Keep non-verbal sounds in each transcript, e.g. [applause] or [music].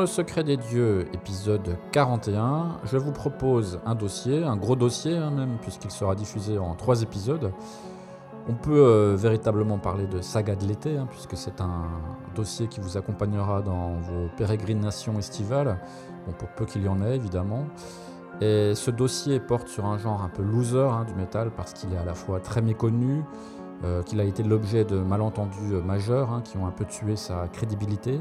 le secret des dieux, épisode 41, je vous propose un dossier, un gros dossier hein, même, puisqu'il sera diffusé en trois épisodes. On peut euh, véritablement parler de saga de l'été, hein, puisque c'est un dossier qui vous accompagnera dans vos pérégrinations estivales, bon, pour peu qu'il y en ait évidemment. Et ce dossier porte sur un genre un peu loser hein, du métal, parce qu'il est à la fois très méconnu, euh, qu'il a été l'objet de malentendus euh, majeurs qui ont un peu tué sa crédibilité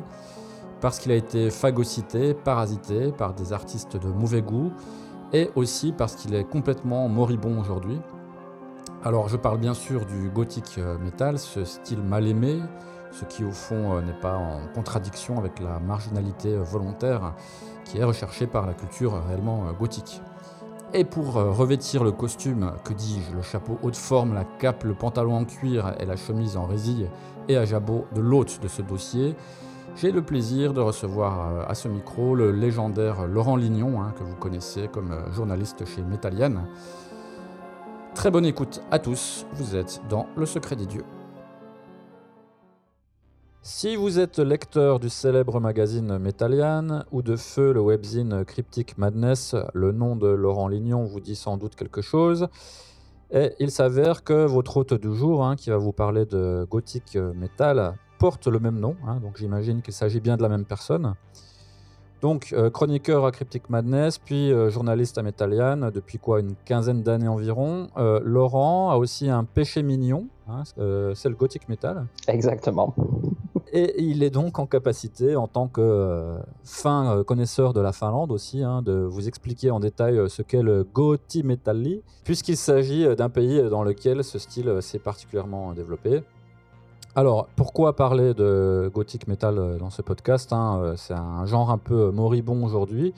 parce qu'il a été phagocyté, parasité par des artistes de mauvais goût, et aussi parce qu'il est complètement moribond aujourd'hui. Alors je parle bien sûr du gothic euh, metal, ce style mal aimé, ce qui au fond euh, n'est pas en contradiction avec la marginalité euh, volontaire qui est recherchée par la culture réellement gothique. Et pour revêtir le costume, que dis-je, le chapeau haut de forme, la cape, le pantalon en cuir et la chemise en résille et à jabot de l'hôte de ce dossier, j'ai le plaisir de recevoir euh, à ce micro le légendaire Laurent Lignon, hein, que vous connaissez comme euh, journaliste chez Metallian. Très bonne écoute à tous, vous êtes dans Le Secret des Dieux. Si vous êtes lecteur du célèbre magazine Metallian ou de feu le webzine Cryptic Madness, le nom de Laurent Lignon vous dit sans doute quelque chose. Et il s'avère que votre hôte du jour, hein, qui va vous parler de gothic metal, porte le même nom, hein, donc j'imagine qu'il s'agit bien de la même personne. Donc, euh, chroniqueur à Cryptic Madness, puis euh, journaliste à Metallian depuis quoi une quinzaine d'années environ. Euh, Laurent a aussi un péché mignon, hein, c'est le gothic metal. Exactement. Et il est donc en capacité, en tant que fin connaisseur de la Finlande aussi, hein, de vous expliquer en détail ce qu'est le gothi metalli, puisqu'il s'agit d'un pays dans lequel ce style s'est particulièrement développé. Alors, pourquoi parler de gothic metal euh, dans ce podcast hein, euh, C'est un genre un peu moribond aujourd'hui.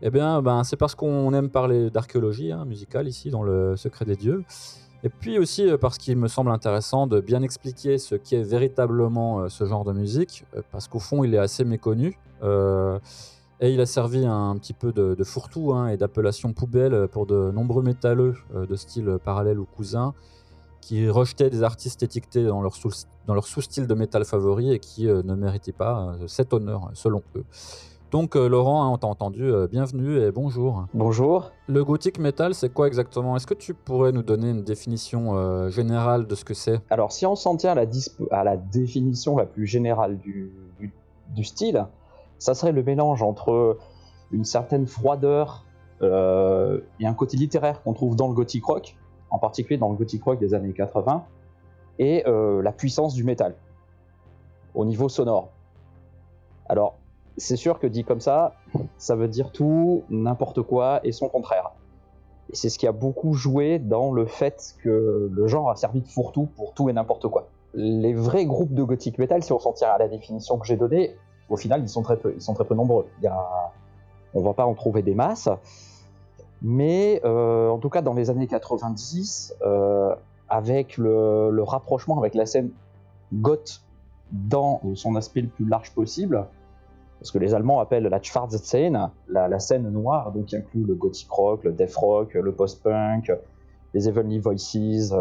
Eh bien, ben, c'est parce qu'on aime parler d'archéologie hein, musicale ici, dans le secret des dieux. Et puis aussi euh, parce qu'il me semble intéressant de bien expliquer ce qu'est véritablement ce genre de musique, parce qu'au fond, il est assez méconnu. et il a servi un petit peu de, fourre-tout hein, et d'appellation poubelle pour de nombreux métalleux de style parallèle ou cousin qui rejetaient des artistes étiquetés dans leur, sous, dans leur sous-style de métal favori et qui euh, ne méritaient pas euh, cet honneur, selon eux. Donc euh, Laurent, hein, on t'a entendu, bienvenue et bonjour. Bonjour. Le gothic metal, c'est quoi exactement? Est-ce que tu pourrais nous donner une définition générale de ce que c'est? Alors si on s'en tient à la, à la, définition la plus générale du, du, style, ça serait le mélange entre une certaine froideur et un côté littéraire qu'on trouve dans le gothic rock, en particulier dans le gothic rock des années 80, et euh, la puissance du métal au niveau sonore. Alors, c'est sûr que dit comme ça, ça veut dire tout, n'importe quoi et son contraire. Et c'est ce qui a beaucoup joué dans le fait que le genre a servi de fourre-tout pour tout et n'importe quoi. Les vrais groupes de gothic metal, si on s'en tient à la définition que j'ai donnée, au final, ils sont très peu, ils sont très peu nombreux. Il y a... On va pas en trouver des masses. Mais euh, en tout cas, dans les années 90, euh, avec le, rapprochement avec la scène goth dans son aspect le plus large possible, parce que les Allemands appellent la Schwarze la, la scène noire, donc qui inclut le gothic rock, le death rock, le post-punk, les Heavenly Voices,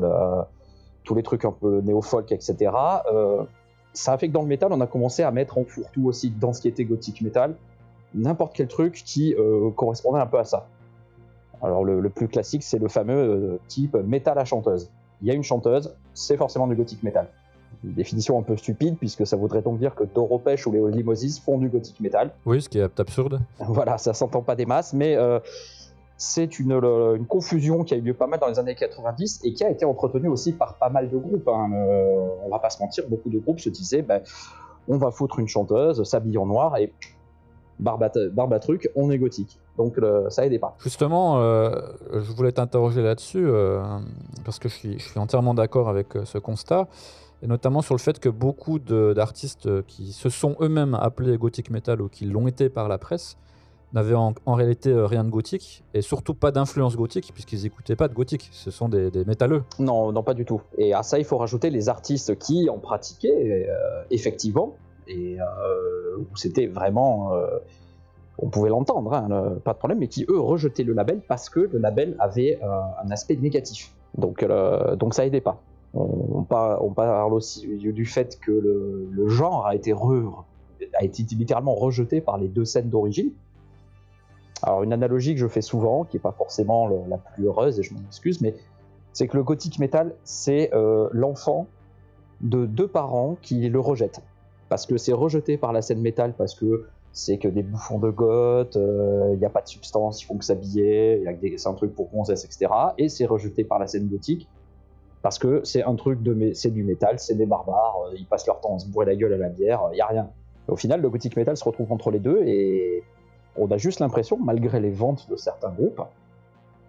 tous les trucs un peu néo-folk, etc. Euh, ça a fait que dans le métal, on a commencé à mettre en fourre-tout aussi dans ce qui était gothic metal, n'importe quel truc qui correspondait un peu à ça. Alors le, plus classique, c'est le fameux euh, type métal à chanteuse. Il y a une chanteuse, c'est forcément du gothic metal. Une définition un peu stupide, puisque ça voudrait donc dire que Doro ou les Holy font du gothic metal. Oui, ce qui est absurde. [laughs] Voilà, ça s'entend pas des masses, mais euh, c'est une, une, confusion qui a eu lieu pas mal dans les années 90 et qui a été entretenue aussi par pas mal de groupes. Hein. Euh, on va pas se mentir, beaucoup de groupes se disaient ben, on va foutre une chanteuse, s'habiller en noir et barbe truc, on est gothique. Donc ça aidait pas. Justement, euh, je voulais t'interroger là-dessus, euh, parce que je suis, je suis entièrement d'accord avec euh, ce constat, et notamment sur le fait que beaucoup d'artistes qui se sont eux-mêmes appelés gothic metal ou qui l'ont été par la presse, n'avaient en, en réalité rien de gothique et surtout pas d'influence gothique puisqu'ils n'écoutaient pas de gothique. Ce sont des, des métalleux. Non, non, pas du tout. Et à ça, il faut rajouter les artistes qui en pratiquaient, euh, effectivement, euh, où c'était vraiment. euh, on pouvait l'entendre, hein, le- pas de problème, mais qui eux rejetaient le label parce que le label avait euh, un aspect négatif. Donc, euh, ça aidait pas. On, on par- on parle aussi du fait que le, genre a été, littéralement rejeté par les deux scènes d'origine. Alors une analogie que je fais souvent, qui n'est pas forcément la plus heureuse, et je m'en excuse, mais c'est que le gothic metal, c'est euh, l'enfant de deux parents qui le rejettent. Parce que c'est rejeté par la scène métal, parce que c'est que des bouffons de goth, il n'y a pas de substance, ils font que s'habiller, c'est un truc pour gonzesse, etc. Et c'est rejeté par la scène gothique, parce que c'est un truc de c'est du métal, c'est des barbares, euh, ils passent leur temps à se bourrer la gueule à la bière, il n'y a rien. Au final, le gothic metal se retrouve entre les deux, et on a juste l'impression, malgré les ventes de certains groupes,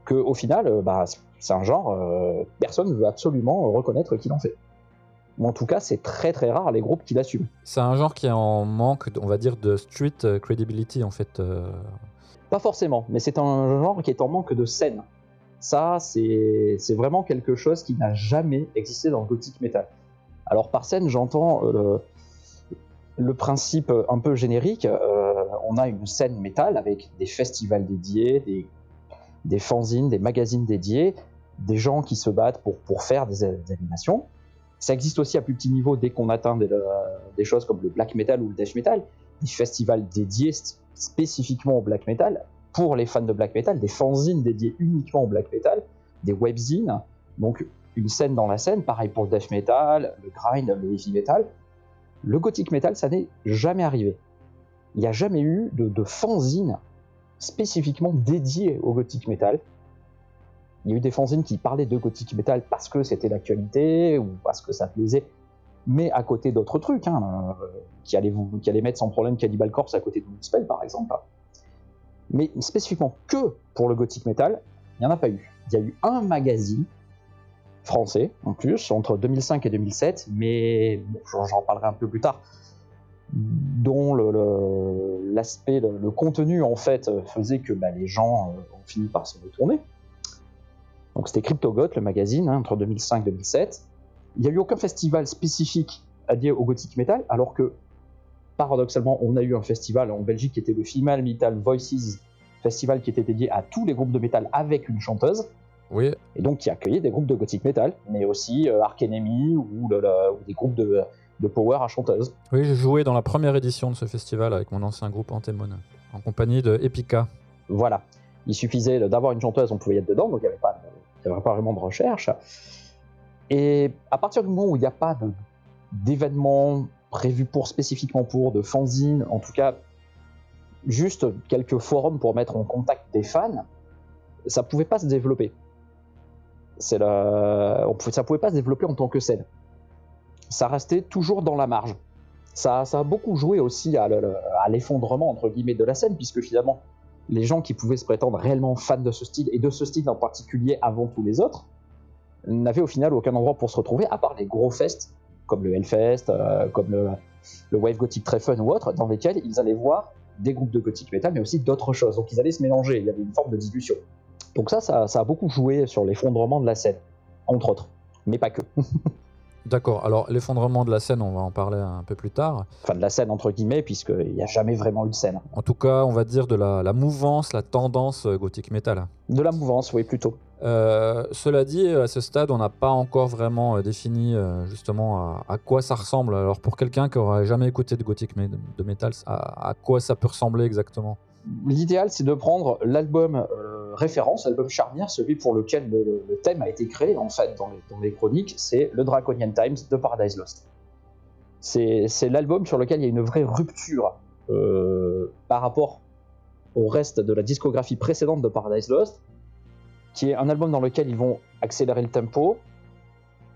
que au final, euh, bah, c'est un genre, euh, personne ne veut absolument reconnaître qu'il en fait. Ou en tout cas, c'est très très rare les groupes qui l'assument. C'est un genre qui est en manque, on va dire, de street euh, credibility en fait. euh. Pas forcément, mais c'est un genre qui est en manque de scène. Ça, c'est c'est vraiment quelque chose qui n'a jamais existé dans le gothic metal. Alors par scène, j'entends euh, le principe un peu générique. euh, on a une scène métal avec des festivals dédiés, des, des fanzines, des magazines dédiés, des gens qui se battent pour, pour faire des, des animations. Ça existe aussi à plus petit niveau dès qu'on atteint des, euh, des choses comme le black metal ou le death metal, des festivals dédiés spécifiquement au black metal, pour les fans de black metal, des fanzines dédiés uniquement au black metal, des webzines, donc une scène dans la scène, pareil pour le death metal, le grind, le heavy metal. Le gothic metal, ça n'est jamais arrivé. Il n'y a jamais eu de, de fanzine spécifiquement dédié au gothic metal. Il y a eu des fanzines qui parlaient de gothic metal parce que c'était l'actualité ou parce que ça plaisait, mais à côté d'autres trucs, hein, euh, qui, allaient vous, qui allaient mettre sans problème Cannibal Corpse à côté de Moonspell par exemple. Mais spécifiquement que pour le gothic metal, il n'y en a pas eu. Il y a eu un magazine français en plus entre 2005 et 2007, mais j'en parlerai un peu plus tard, dont l'aspect, le, le contenu en fait faisait que bah, les gens euh, ont fini par se retourner. Donc c'était CryptoGoth, le magazine, hein, entre 2005 et 2007. Il n'y a eu aucun festival spécifique dédié au gothic metal, alors que paradoxalement, on a eu un festival en Belgique qui était le Female Metal Voices Festival qui était dédié à tous les groupes de métal avec une chanteuse, Oui, et donc qui accueillait des groupes de gothic metal, mais aussi euh, Ark Enemy ou, le- le- ou des groupes de, de power à chanteuse. oui j'ai joué dans la première édition de ce festival avec mon ancien groupe Antemon, en compagnie de Epica. Voilà. Il suffisait d'avoir une chanteuse, on pouvait y être dedans, donc il n'y avait, pas de- il y avait pas vraiment de recherche. Et à partir du moment où il n'y a pas d'événement prévu pour spécifiquement pour, de fanzine, en tout cas, juste quelques forums pour mettre en contact des fans, ça pouvait pas se développer. C'est pouvait- ça pouvait pas se développer en tant que scène. Ça restait toujours dans la marge. Ça, a beaucoup joué aussi à le- à l'effondrement entre guillemets de la scène, puisque finalement, les gens qui pouvaient se prétendre réellement fans de ce style, et de ce style en particulier avant tous les autres, n'avaient au final aucun endroit pour se retrouver, à part les gros fests, comme le Hellfest, euh, comme le, Wave Gothic Très Fun ou autre, dans lesquels ils allaient voir des groupes de gothic metal, mais aussi d'autres choses. Donc ils allaient se mélanger, il y avait une forme de dilution. Donc ça, ça a beaucoup joué sur l'effondrement de la scène, entre autres, mais pas que. [laughs] D'accord, alors l'effondrement de la scène, on va en parler un peu plus tard. Enfin, de la scène, entre guillemets, puisqu'il n'y a jamais vraiment eu de scène. En tout cas, on va dire de la, la mouvance, la tendance euh, gothic metal. De la mouvance, oui, plutôt. Euh, cela dit, à ce stade, on n'a pas encore vraiment euh, défini euh, justement à, à quoi ça ressemble. Alors pour quelqu'un qui aurait jamais écouté de gothic me- de metal, à, à quoi ça peut ressembler exactement? L'idéal, c'est de prendre l'album euh, référence, l'album charnière, celui pour lequel le, thème a été créé, en fait, dans les, chroniques, c'est le Draconian Times de Paradise Lost. C'est l'album sur lequel il y a une vraie rupture euh, par rapport au reste de la discographie précédente de Paradise Lost, qui est un album dans lequel ils vont accélérer le tempo,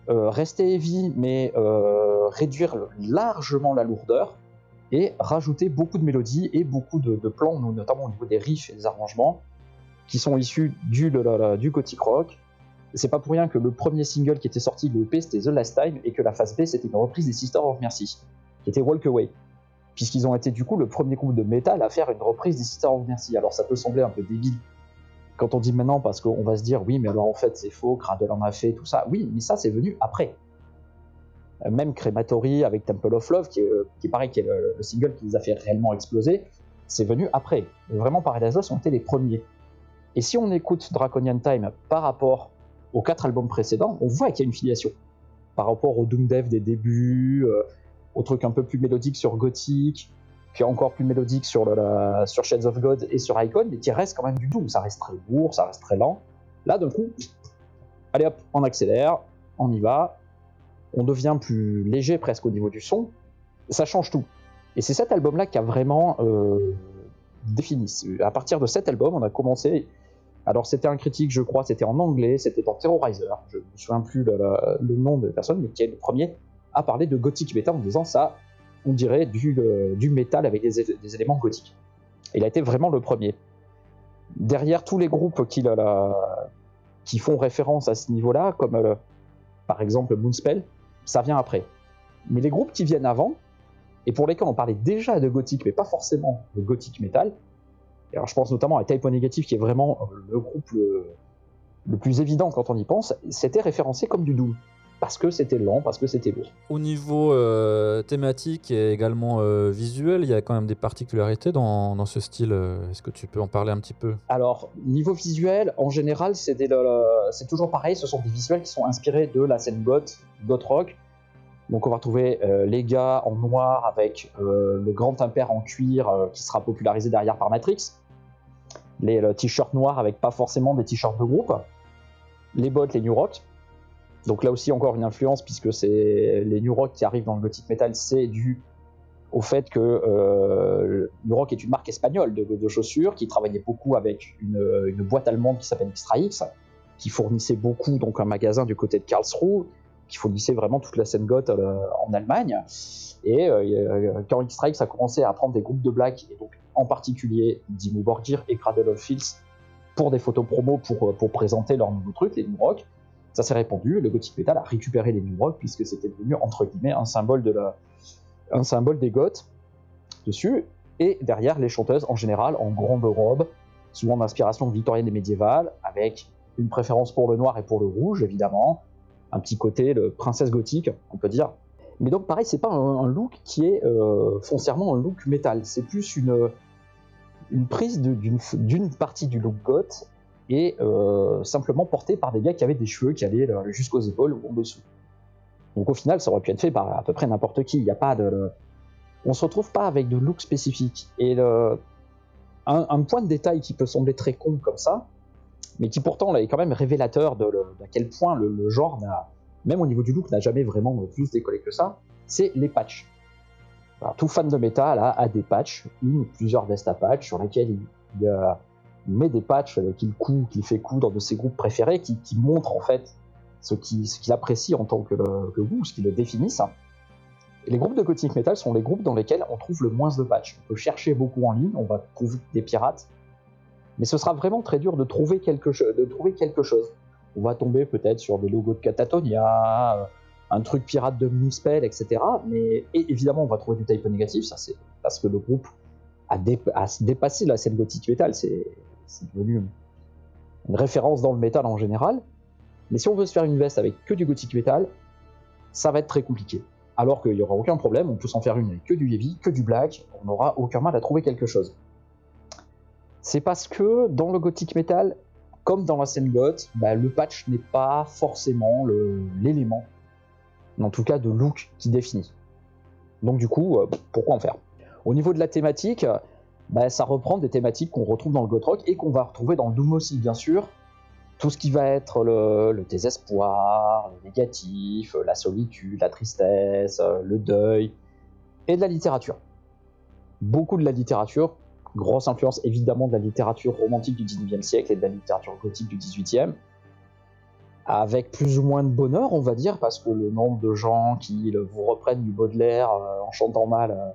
euh, rester heavy, mais réduire largement la lourdeur, et rajouter beaucoup de mélodies et beaucoup de, de plans, notamment au niveau des riffs et des arrangements, qui sont issus du, de du gothic rock. C'est pas pour rien que le premier single qui était sorti, le EP, c'était The Last Time, et que la phase B, c'était une reprise des Sisters of Mercy, qui était Walk Away. puisqu'ils ont été du coup le premier groupe de métal à faire une reprise des Sisters of Mercy. Alors ça peut sembler un peu débile quand on dit maintenant, parce qu'on va se dire oui, mais alors en fait c'est faux, Cradle en a fait, tout ça. Oui, mais ça c'est venu après. Euh, Même Crematory avec Temple of Love, qui est, euh, qui qui est le, le single qui les a fait réellement exploser, c'est venu après. Vraiment, Paradise Lost ont été les premiers. Et si on écoute Draconian Time par rapport aux quatre albums précédents, on voit qu'il y a une filiation. Par rapport au Doom Dev des débuts, euh, au truc un peu plus mélodique sur Gothic, puis encore plus mélodique sur, la- sur Shades of God et sur Icon, mais qui reste quand même du Doom. Ça reste très lourd, ça reste très lent. Là, d'un coup, allez hop, on accélère, on y va, on devient plus léger presque au niveau du son, ça change tout. Et c'est cet album-là qui a vraiment euh, défini. À partir de cet album, on a commencé. Alors, c'était un critique, je crois, c'était en anglais, c'était en Terrorizer, je ne me souviens plus le, nom de la personne, mais qui est le premier à parler de gothic metal en disant ça, on dirait du, euh, du métal avec des, éléments gothiques. Il a été vraiment le premier. Derrière tous les groupes qui, qui font référence à ce niveau-là, comme euh, par exemple Moonspell, ça vient après. Mais les groupes qui viennent avant, et pour lesquels on parlait déjà de gothique, mais pas forcément de gothic metal, et alors je pense notamment à Type O qui est vraiment euh, le groupe le, le plus évident quand on y pense, c'était référencé comme du Doom. Parce que c'était lent, parce que c'était lourd. Au niveau euh, thématique et également euh, visuel, il y a quand même des particularités dans, dans ce style. euh, Est-ce que tu peux en parler un petit peu? Alors, niveau visuel, en général, c'est toujours pareil, ce sont des visuels qui sont inspirés de la scène goth, goth rock. Donc on va retrouver euh, les gars en noir avec le grand impair en cuir qui sera popularisé derrière par Matrix. Les le t-shirts noirs avec pas forcément des t-shirts de groupe. Les bottes, les New Rock. Donc là aussi encore une influence puisque c'est les New Rock qui arrivent dans le gothic metal, c'est dû au fait que euh, New Rock est une marque espagnole de, chaussures qui travaillait beaucoup avec une, boîte allemande qui s'appelle Extra qui fournissait beaucoup donc un magasin du côté de Karlsruhe, qui fournissait vraiment toute la scène goth euh, en Allemagne. Et euh, quand Extra X a commencé à prendre des groupes de black, et donc en particulier Dimmu Borgir et Cradle of Filth, pour des photos promo pour, pour présenter leurs nouveaux trucs, les New Rock, ça s'est répandu. Le gothic metal a récupéré les New Rock puisque c'était devenu entre guillemets un symbole des goths dessus, et derrière les chanteuses en général en grande robe, souvent d'inspiration victorienne et médiévale, avec une préférence pour le noir et pour le rouge évidemment, un petit côté le princesse gothique, on peut dire. Mais donc pareil, c'est pas un, look qui est euh, foncièrement un look métal, c'est plus une, prise d'une partie du look goth et euh, simplement porté par des gars qui avaient des cheveux qui allaient euh, jusqu'aux épaules ou en dessous. Donc au final, ça aurait pu être fait par à peu près n'importe qui. Il n'y a pas de, on se retrouve pas avec de look spécifique. Et un, point de détail qui peut sembler très con comme ça, mais qui pourtant là, est quand même révélateur de, d'à quel point le, genre n'a, même au niveau du look, n'a jamais vraiment plus décollé que ça, c'est les patchs. Tout fan de métal a, a des patchs, une ou plusieurs vestes à patchs sur lesquelles il, il, il met des patchs qu'il coud, qu'il fait coudre de ses groupes préférés, qui, qui montrent en fait ce qu'il apprécie en tant que, le, que goût, ce qui le définissent. Les groupes de gothic metal sont les groupes dans lesquels on trouve le moins de patchs. On peut chercher beaucoup en ligne, on va trouver des pirates, mais ce sera vraiment très dur de trouver quelque, chose. On va tomber peut-être sur des logos de Catatonia, un truc pirate de Moonspell, etc. Mais et évidemment, on va trouver du type négatif, ça c'est parce que le groupe a, dé- a dépassé la scène gothic metal, c'est devenu une référence dans le métal en général. Mais si on veut se faire une veste avec que du gothic metal, ça va être très compliqué. Alors qu'il n'y aura aucun problème, on peut s'en faire une avec que du heavy, que du black, on n'aura aucun mal à trouver quelque chose. C'est parce que dans le gothic metal, comme dans la scène goth, bah, le patch n'est pas forcément l'élément, en tout cas de look qui définit. Donc du coup, euh, pourquoi en faire? Au niveau de la thématique, bah, ça reprend des thématiques qu'on retrouve dans le goth rock et qu'on va retrouver dans le doom aussi, bien sûr. Tout ce qui va être le, le désespoir, le négatif, la solitude, la tristesse, euh, le deuil, et de la littérature. Beaucoup de la littérature, grosse influence évidemment de la littérature romantique du 19e siècle et de la littérature gothique du 18e, avec plus ou moins de bonheur, on va dire, parce que le nombre de gens qui vous reprennent du Baudelaire euh, en chantant mal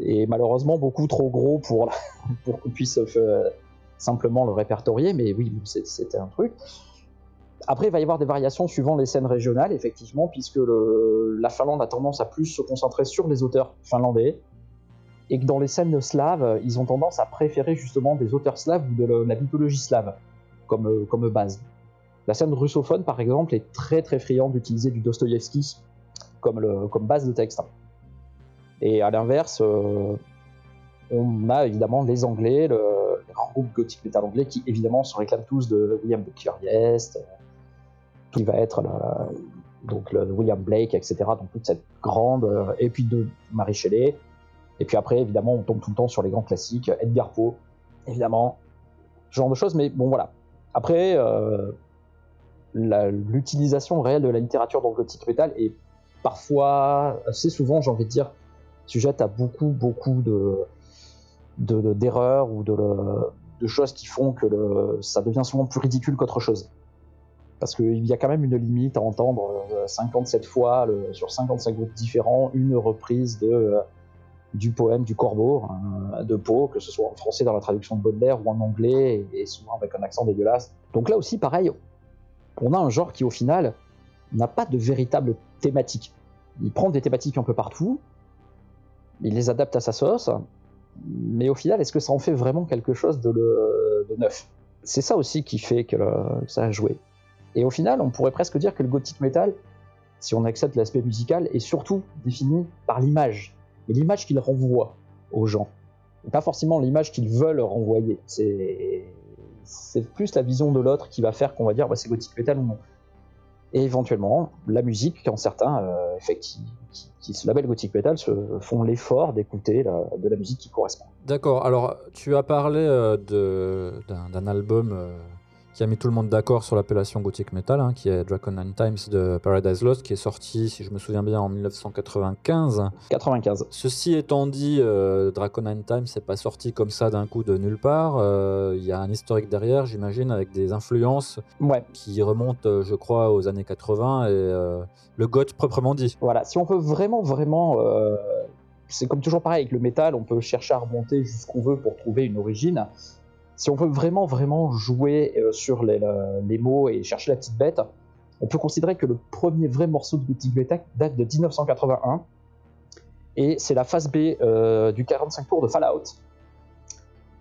est malheureusement beaucoup trop gros pour, [laughs] pour qu'on puisse euh, simplement le répertorier, mais oui, c'était un truc. Après, il va y avoir des variations suivant les scènes régionales, effectivement, puisque la Finlande a tendance à plus se concentrer sur les auteurs finlandais, et que dans les scènes slaves, ils ont tendance à préférer justement des auteurs slaves ou de la, mythologie slave comme, euh, comme base. La scène russophone, par exemple, est très très friande d'utiliser du Dostoïevski comme, comme base de texte. Et à l'inverse, euh, on a évidemment les Anglais, le, les grands groupes gothiques métal anglais qui évidemment se réclament tous de William de Curiest, tout qui va être le, donc le William Blake, etc. Donc toute cette grande, euh, et puis de Marie Shelley. Et puis après, évidemment, on tombe tout le temps sur les grands classiques, Edgar Poe, évidemment, ce genre de choses. Mais bon, voilà. Après, euh, l'utilisation réelle de la littérature dans le gothique metal est parfois, assez souvent, j'ai envie de dire, sujette à beaucoup, beaucoup de de- de- d'erreurs ou de, de choses qui font que ça devient souvent plus ridicule qu'autre chose. Parce qu'il y a quand même une limite à entendre euh, 57 fois le- sur 55 groupes différents une reprise de, euh, du poème du Corbeau hein, de Poe, que ce soit en français dans la traduction de Baudelaire ou en anglais, et souvent avec un accent dégueulasse. Donc là aussi, pareil, on a un genre qui au final n'a pas de véritable thématique. Il prend des thématiques un peu partout, il les adapte à sa sauce, mais au final, est-ce que ça en fait vraiment quelque chose de, le- de neuf? C'est ça aussi qui fait que, le- ça a joué. Et au final, on pourrait presque dire que le gothic metal, si on accepte l'aspect musical, est surtout défini par l'image, et l'image qu'il renvoie aux gens. Et pas forcément l'image qu'ils veulent renvoyer. C'est c'est plus la vision de l'autre qui va faire qu'on va dire bah, c'est gothic metal ou non. Et éventuellement, la musique, quand certains euh, qui, se labellent gothic metal se font l'effort d'écouter de la musique qui correspond. D'accord, alors tu as parlé euh, d'un album euh, qui a mis tout le monde d'accord sur l'appellation gothic metal, hein, qui est Dragon Nine Times de Paradise Lost, qui est sorti, si je me souviens bien, en 1995. 95. Ceci étant dit, euh, Dragon Nine Times n'est pas sorti comme ça d'un coup de nulle part. Euh, Il y a un historique derrière, j'imagine, avec des influences Ouais, qui remontent, euh, je crois, aux années 80 et euh, le goth proprement dit. voilà. Si on veut vraiment, vraiment. euh, c'est comme toujours pareil avec le métal, on peut chercher à remonter jusqu'où veut pour trouver une origine. Si on veut vraiment, vraiment jouer euh, sur les, le- les mots et chercher la petite bête, on peut considérer que le premier vrai morceau de Gothic Metal date de 1981. Et c'est la phase B euh, du 45 tours de Fallout.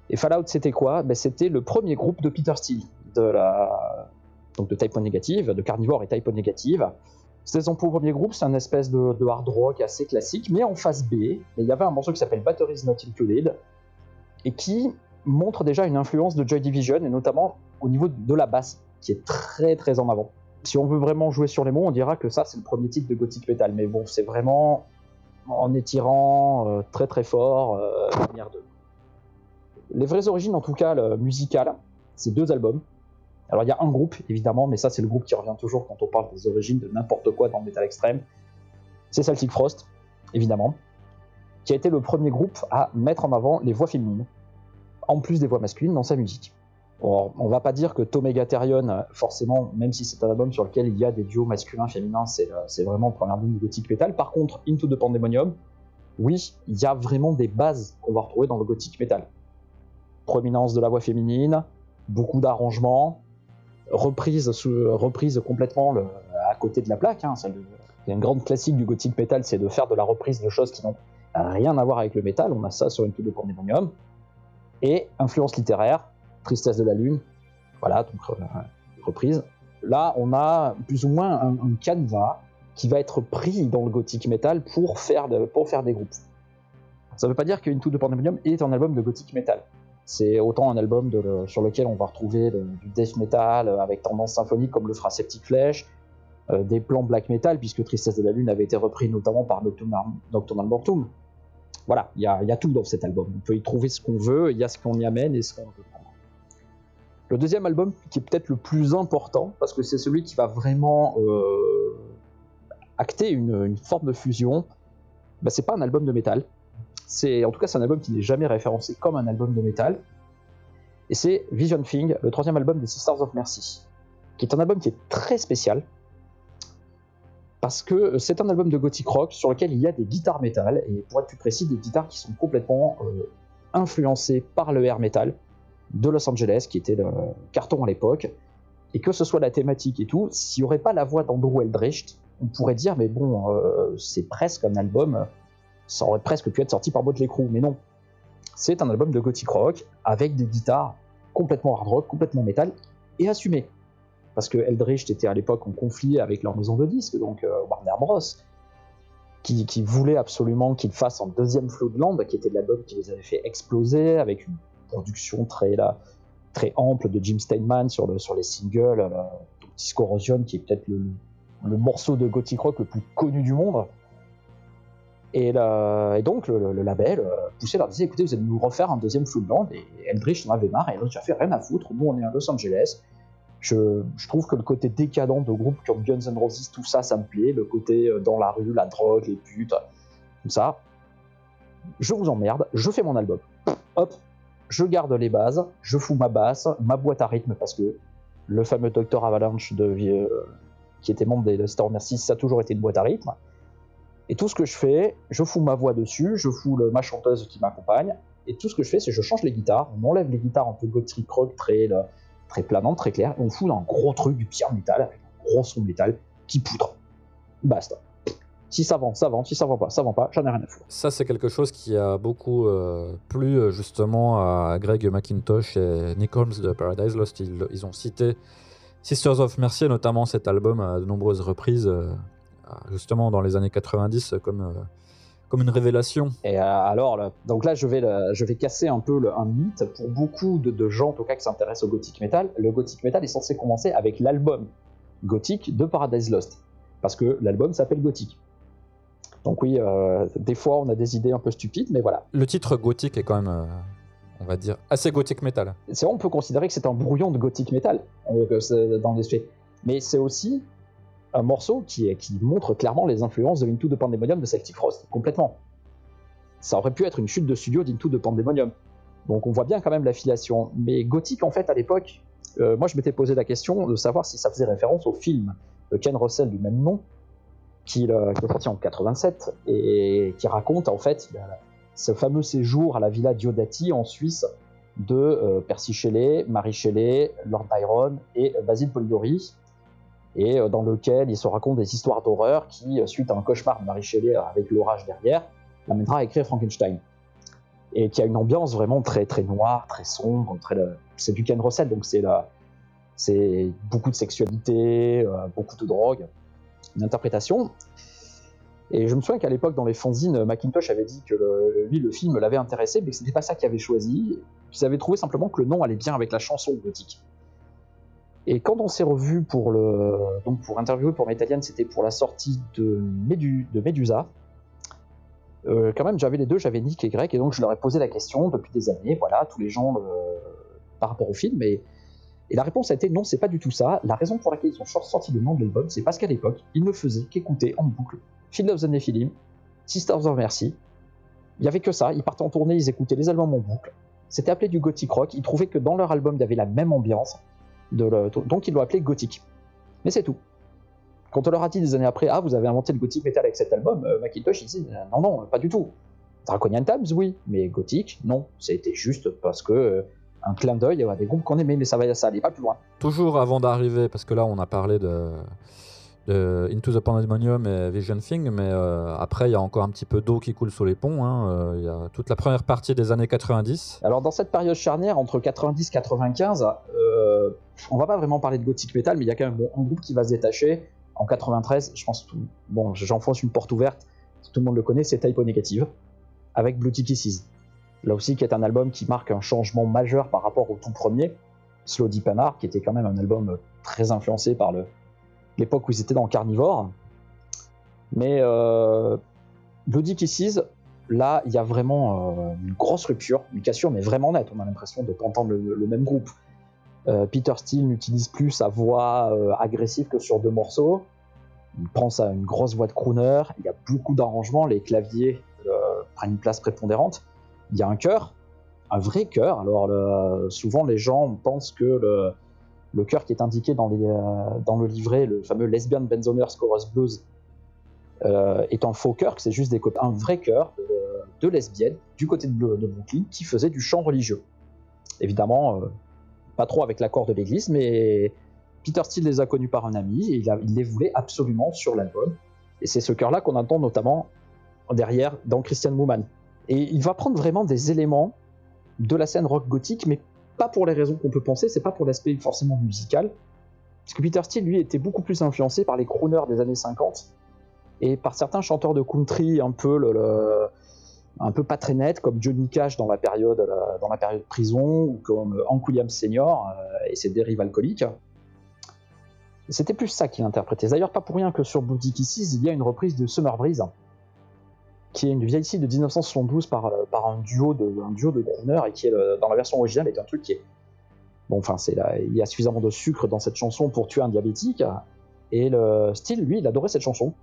Et Fallout, c'était quoi? Ben, C'était le premier groupe de Peter Steele, de la... donc de Type O négative, de Carnivore et Type O négative. C'était son premier groupe, c'est un espèce de, de hard rock assez classique, mais en phase B. Et il y avait un morceau qui s'appelle Batteries Not Included, et qui montre déjà une influence de Joy Division, et notamment au niveau de la basse, qui est très très en avant. Si on veut vraiment jouer sur les mots, on dira que ça c'est le premier titre de Gothic Metal, mais bon, c'est vraiment en étirant euh, très très fort euh, manière de. Les vraies origines, en tout cas le- musicales, c'est deux albums. Alors il y a un groupe évidemment, mais ça c'est le groupe qui revient toujours quand on parle des origines de n'importe quoi dans le métal extrême. C'est Celtic Frost, évidemment, qui a été le premier groupe à mettre en avant les voix féminines, en plus des voix masculines dans sa musique. Alors, on va pas dire que Tomega Therion, forcément, même si c'est un album sur lequel il y a des duos masculins-féminins, c'est euh, vraiment le premier album du gothic metal. Par contre, Into the Pandemonium, oui, il y a vraiment des bases qu'on va retrouver dans le gothic metal. Prominence de la voix féminine, beaucoup d'arrangements, reprise, reprise complètement à côté de la plaque. Hein, celle il y a une grande classique du gothic metal, c'est de faire de la reprise de choses qui n'ont rien à voir avec le métal. On a ça sur Into the Pandemonium. Et influence littéraire, Tristesse de la Lune, voilà, donc euh, reprise. Là, on a plus ou moins un, un canevas qui va être pris dans le gothic metal pour faire, pour faire des groupes. Ça ne veut pas dire que Into the Pandemonium est un album de gothic metal. C'est autant un album sur lequel on va retrouver du death metal euh, avec tendance symphonique comme le fera Septic Flesh, euh, des plans black metal puisque Tristesse de la Lune avait été repris notamment par Nocturnal, Nocturnal. Voilà, il y a, tout dans cet album. On peut y trouver ce qu'on veut, il y a ce qu'on y amène et ce qu'on veut prendre. Le deuxième album, qui est peut-être le plus important, parce que c'est celui qui va vraiment euh, acter une, une forme de fusion, bah, c'est pas un album de métal. C'est, en tout cas, c'est un album qui n'est jamais référencé comme un album de métal. Et c'est Vision Thing, le troisième album des Sisters of Mercy, qui est un album qui est très spécial, parce que c'est un album de gothic rock sur lequel il y a des guitares métal, et pour être plus précis, des guitares qui sont complètement euh, influencées par le air metal de Los Angeles, qui était le carton à l'époque, et que ce soit la thématique et tout, s'il n'y aurait pas la voix d'Andrew Eldritch, on pourrait dire, mais bon, euh, c'est presque un album ça aurait presque pu être sorti par Motley Crue, mais non. C'est un album de gothic rock avec des guitares complètement hard rock, complètement métal et assumé. Parce que Eldritch était à l'époque en conflit avec leur maison de disques, donc euh, Warner Bros. Qui, voulait absolument qu'ils fassent un deuxième Floodland, qui était l'album qui les avait fait exploser, avec une production très, là, ample de Jim Steinman sur, le, sur les singles, euh, Disco Erosion, qui est peut-être le, morceau de gothic rock le plus connu du monde. Et, donc le, label euh, poussait leur disait écoutez vous allez nous refaire un deuxième Floodland et Eldritch en avait marre et Eldritch a fait rien à foutre nous on est à Los Angeles je, trouve que le côté décadent de groupes comme Guns N' Roses tout ça ça me plaît. Le côté euh, dans la rue la drogue les putes tout ça. Je vous emmerde je fais mon album. Hop je garde les bases je fous ma basse ma boîte à rythme parce que le fameux Dr Avalanche de, euh, qui était membre des Star Merci ça a toujours été une boîte à rythme. Et tout ce que je fais, je fous ma voix dessus, je fous ma chanteuse qui m'accompagne, et tout ce que je fais, c'est je change les guitares, on enlève les guitares un peu gothic rock, très, très planantes, très claires, et on fout un gros truc du pire métal, avec un gros son métal, qui poudre. Basta. Si ça vend, ça vend, si ça vend pas, ça vend pas, j'en ai rien à foutre. Ça, c'est quelque chose qui a beaucoup euh, plu euh, justement à Greg McIntosh et Nick de Paradise Lost. Ils, ont cité Sisters of Mercy, notamment cet album à de nombreuses reprises. Euh, justement dans les années 90 comme, comme une révélation. Et euh, alors, là, donc là, je vais, je vais casser un peu le, un mythe. Pour beaucoup de, de, gens, en tout cas, qui s'intéressent au gothic metal, le gothic metal est censé commencer avec l'album gothique de Paradise Lost. Parce que l'album s'appelle Gothic. Donc oui, euh, des fois, on a des idées un peu stupides, mais voilà. Le titre gothique est quand même... Euh on va dire, assez gothic metal. C'est vrai, on peut considérer que c'est un brouillon de gothic metal dans les faits. Mais c'est aussi un morceau qui, montre clairement les influences de Into the Pandemonium de Celtic Frost, complètement. Ça aurait pu être une chute de studio d'Into the Pandemonium. Donc on voit bien quand même l'affiliation. Mais Gothic, en fait, à l'époque, euh, moi je m'étais posé la question de savoir si ça faisait référence au film de Ken Russell du même nom, qui, euh, qui est sorti en 87, et qui raconte en fait ce fameux séjour à la villa Diodati en Suisse de euh, Percy Shelley, Marie Shelley, Lord Byron et Basil Polidori, et euh, dans lequel il se raconte des histoires d'horreur qui, euh, suite à un cauchemar de Marie Shelley avec l'orage derrière, l'amènera à écrire Frankenstein. Et qui a une ambiance vraiment très très noire, très sombre, très, c'est du Ken Russell, donc c'est c'est beaucoup de sexualité, euh, beaucoup de drogue, une interprétation. Et je me souviens qu'à l'époque, dans les fanzines, Macintosh avait dit que lui, le film l'avait intéressé, mais que c'était pas ça qu'il avait choisi. Qu'ils avaient trouvé simplement que le nom allait bien avec la chanson gothique. Et quand on s'est revu pour le pour interviewer pour Metalian, c'était pour la sortie de, Médu, Medusa. Euh, quand même, j'avais les deux, j'avais Nick et Greg, et donc je leur ai posé la question depuis des années, voilà, tous les gens euh, par rapport au film, et, et, la réponse a été non, c'est pas du tout ça. La raison pour laquelle ils ont sorti le nom de l'album, c'est parce qu'à l'époque, ils ne faisaient qu'écouter en boucle Field of the Nephilim, Sisters of Mercy. Il y avait que ça, ils partaient en tournée, ils écoutaient les albums en boucle. C'était appelé du gothic rock, ils trouvaient que dans leur album, il y avait la même ambiance donc ils l'ont appelé gothique. Mais c'est tout. Quand on leur a dit des années après, ah, vous avez inventé le gothique metal avec cet album, euh, Macintosh, il dit, non, non, pas du tout. Draconian Tabs, oui, mais gothique, non. C'était juste parce que euh, un clin d'œil à des groupes qu'on aimait, mais ça va, ça allait pas plus loin. Toujours avant d'arriver, parce que là, on a parlé de, Into the Pandemonium et Vision Thing, mais euh, après, il y a encore un petit peu d'eau qui coule sous les ponts. Hein. Euh, il y a toute la première partie des années 90. Alors, dans cette période charnière, entre 90 et 95, euh, on va pas vraiment parler de gothic metal, mais il y a quand même un groupe qui va se détacher. En 93, je pense, tout, bon, j'enfonce une porte ouverte, tout le monde le connaît, c'est Typo Negative, avec Blue Kisses. Là aussi, qui est un album qui marque un changement majeur par rapport au tout premier, Slow Deep Art, qui était quand même un album très influencé par le, l'époque où ils étaient dans Carnivore. Mais euh, Bloody Kisses, là, il y a vraiment euh, une grosse rupture, une cassure, mais vraiment nette. On a l'impression de pas entendre le, même groupe. Euh, Peter Steele n'utilise plus sa voix agressive que sur deux morceaux. Il prend ça une grosse voix de crooner. Il y a beaucoup d'arrangements. Les claviers prennent une place prépondérante. Il y a un chœur, un vrai chœur. Alors, souvent, les gens pensent que le, le chœur qui est indiqué dans, euh, le livret, le fameux Lesbian Benzoner Chorus Blues, euh, est un faux chœur, c'est juste des un vrai chœur de, lesbiennes du côté de, de, Brooklyn qui faisait du chant religieux. Évidemment, euh, pas trop avec l'accord de l'église, mais Peter Steele les a connus par un ami et il, les voulait absolument sur l'album. Et c'est ce chœur-là qu'on entend notamment derrière dans Christian Woman. Et il va prendre vraiment des éléments de la scène rock gothique, mais pas pour les raisons qu'on peut penser, c'est pas pour l'aspect forcément musical. Parce que Peter Steele, lui, était beaucoup plus influencé par les crooners des années 50 et par certains chanteurs de country un peu, pas très nets, comme Johnny Cash dans la période, dans la période prison, ou comme Hank Williams Senior euh, et ses dérives alcooliques. C'était plus ça qu'il interprétait. D'ailleurs, pas pour rien que sur Boutique Kisses, il y a une reprise de Summer Breeze, qui est une vieille scie de 1972 par, euh, par un duo de, un duo de et qui est dans la version originale est un truc qui est Bon, enfin, c'est il y a suffisamment de sucre dans cette chanson pour tuer un diabétique. Et le style, lui, il adorait cette chanson.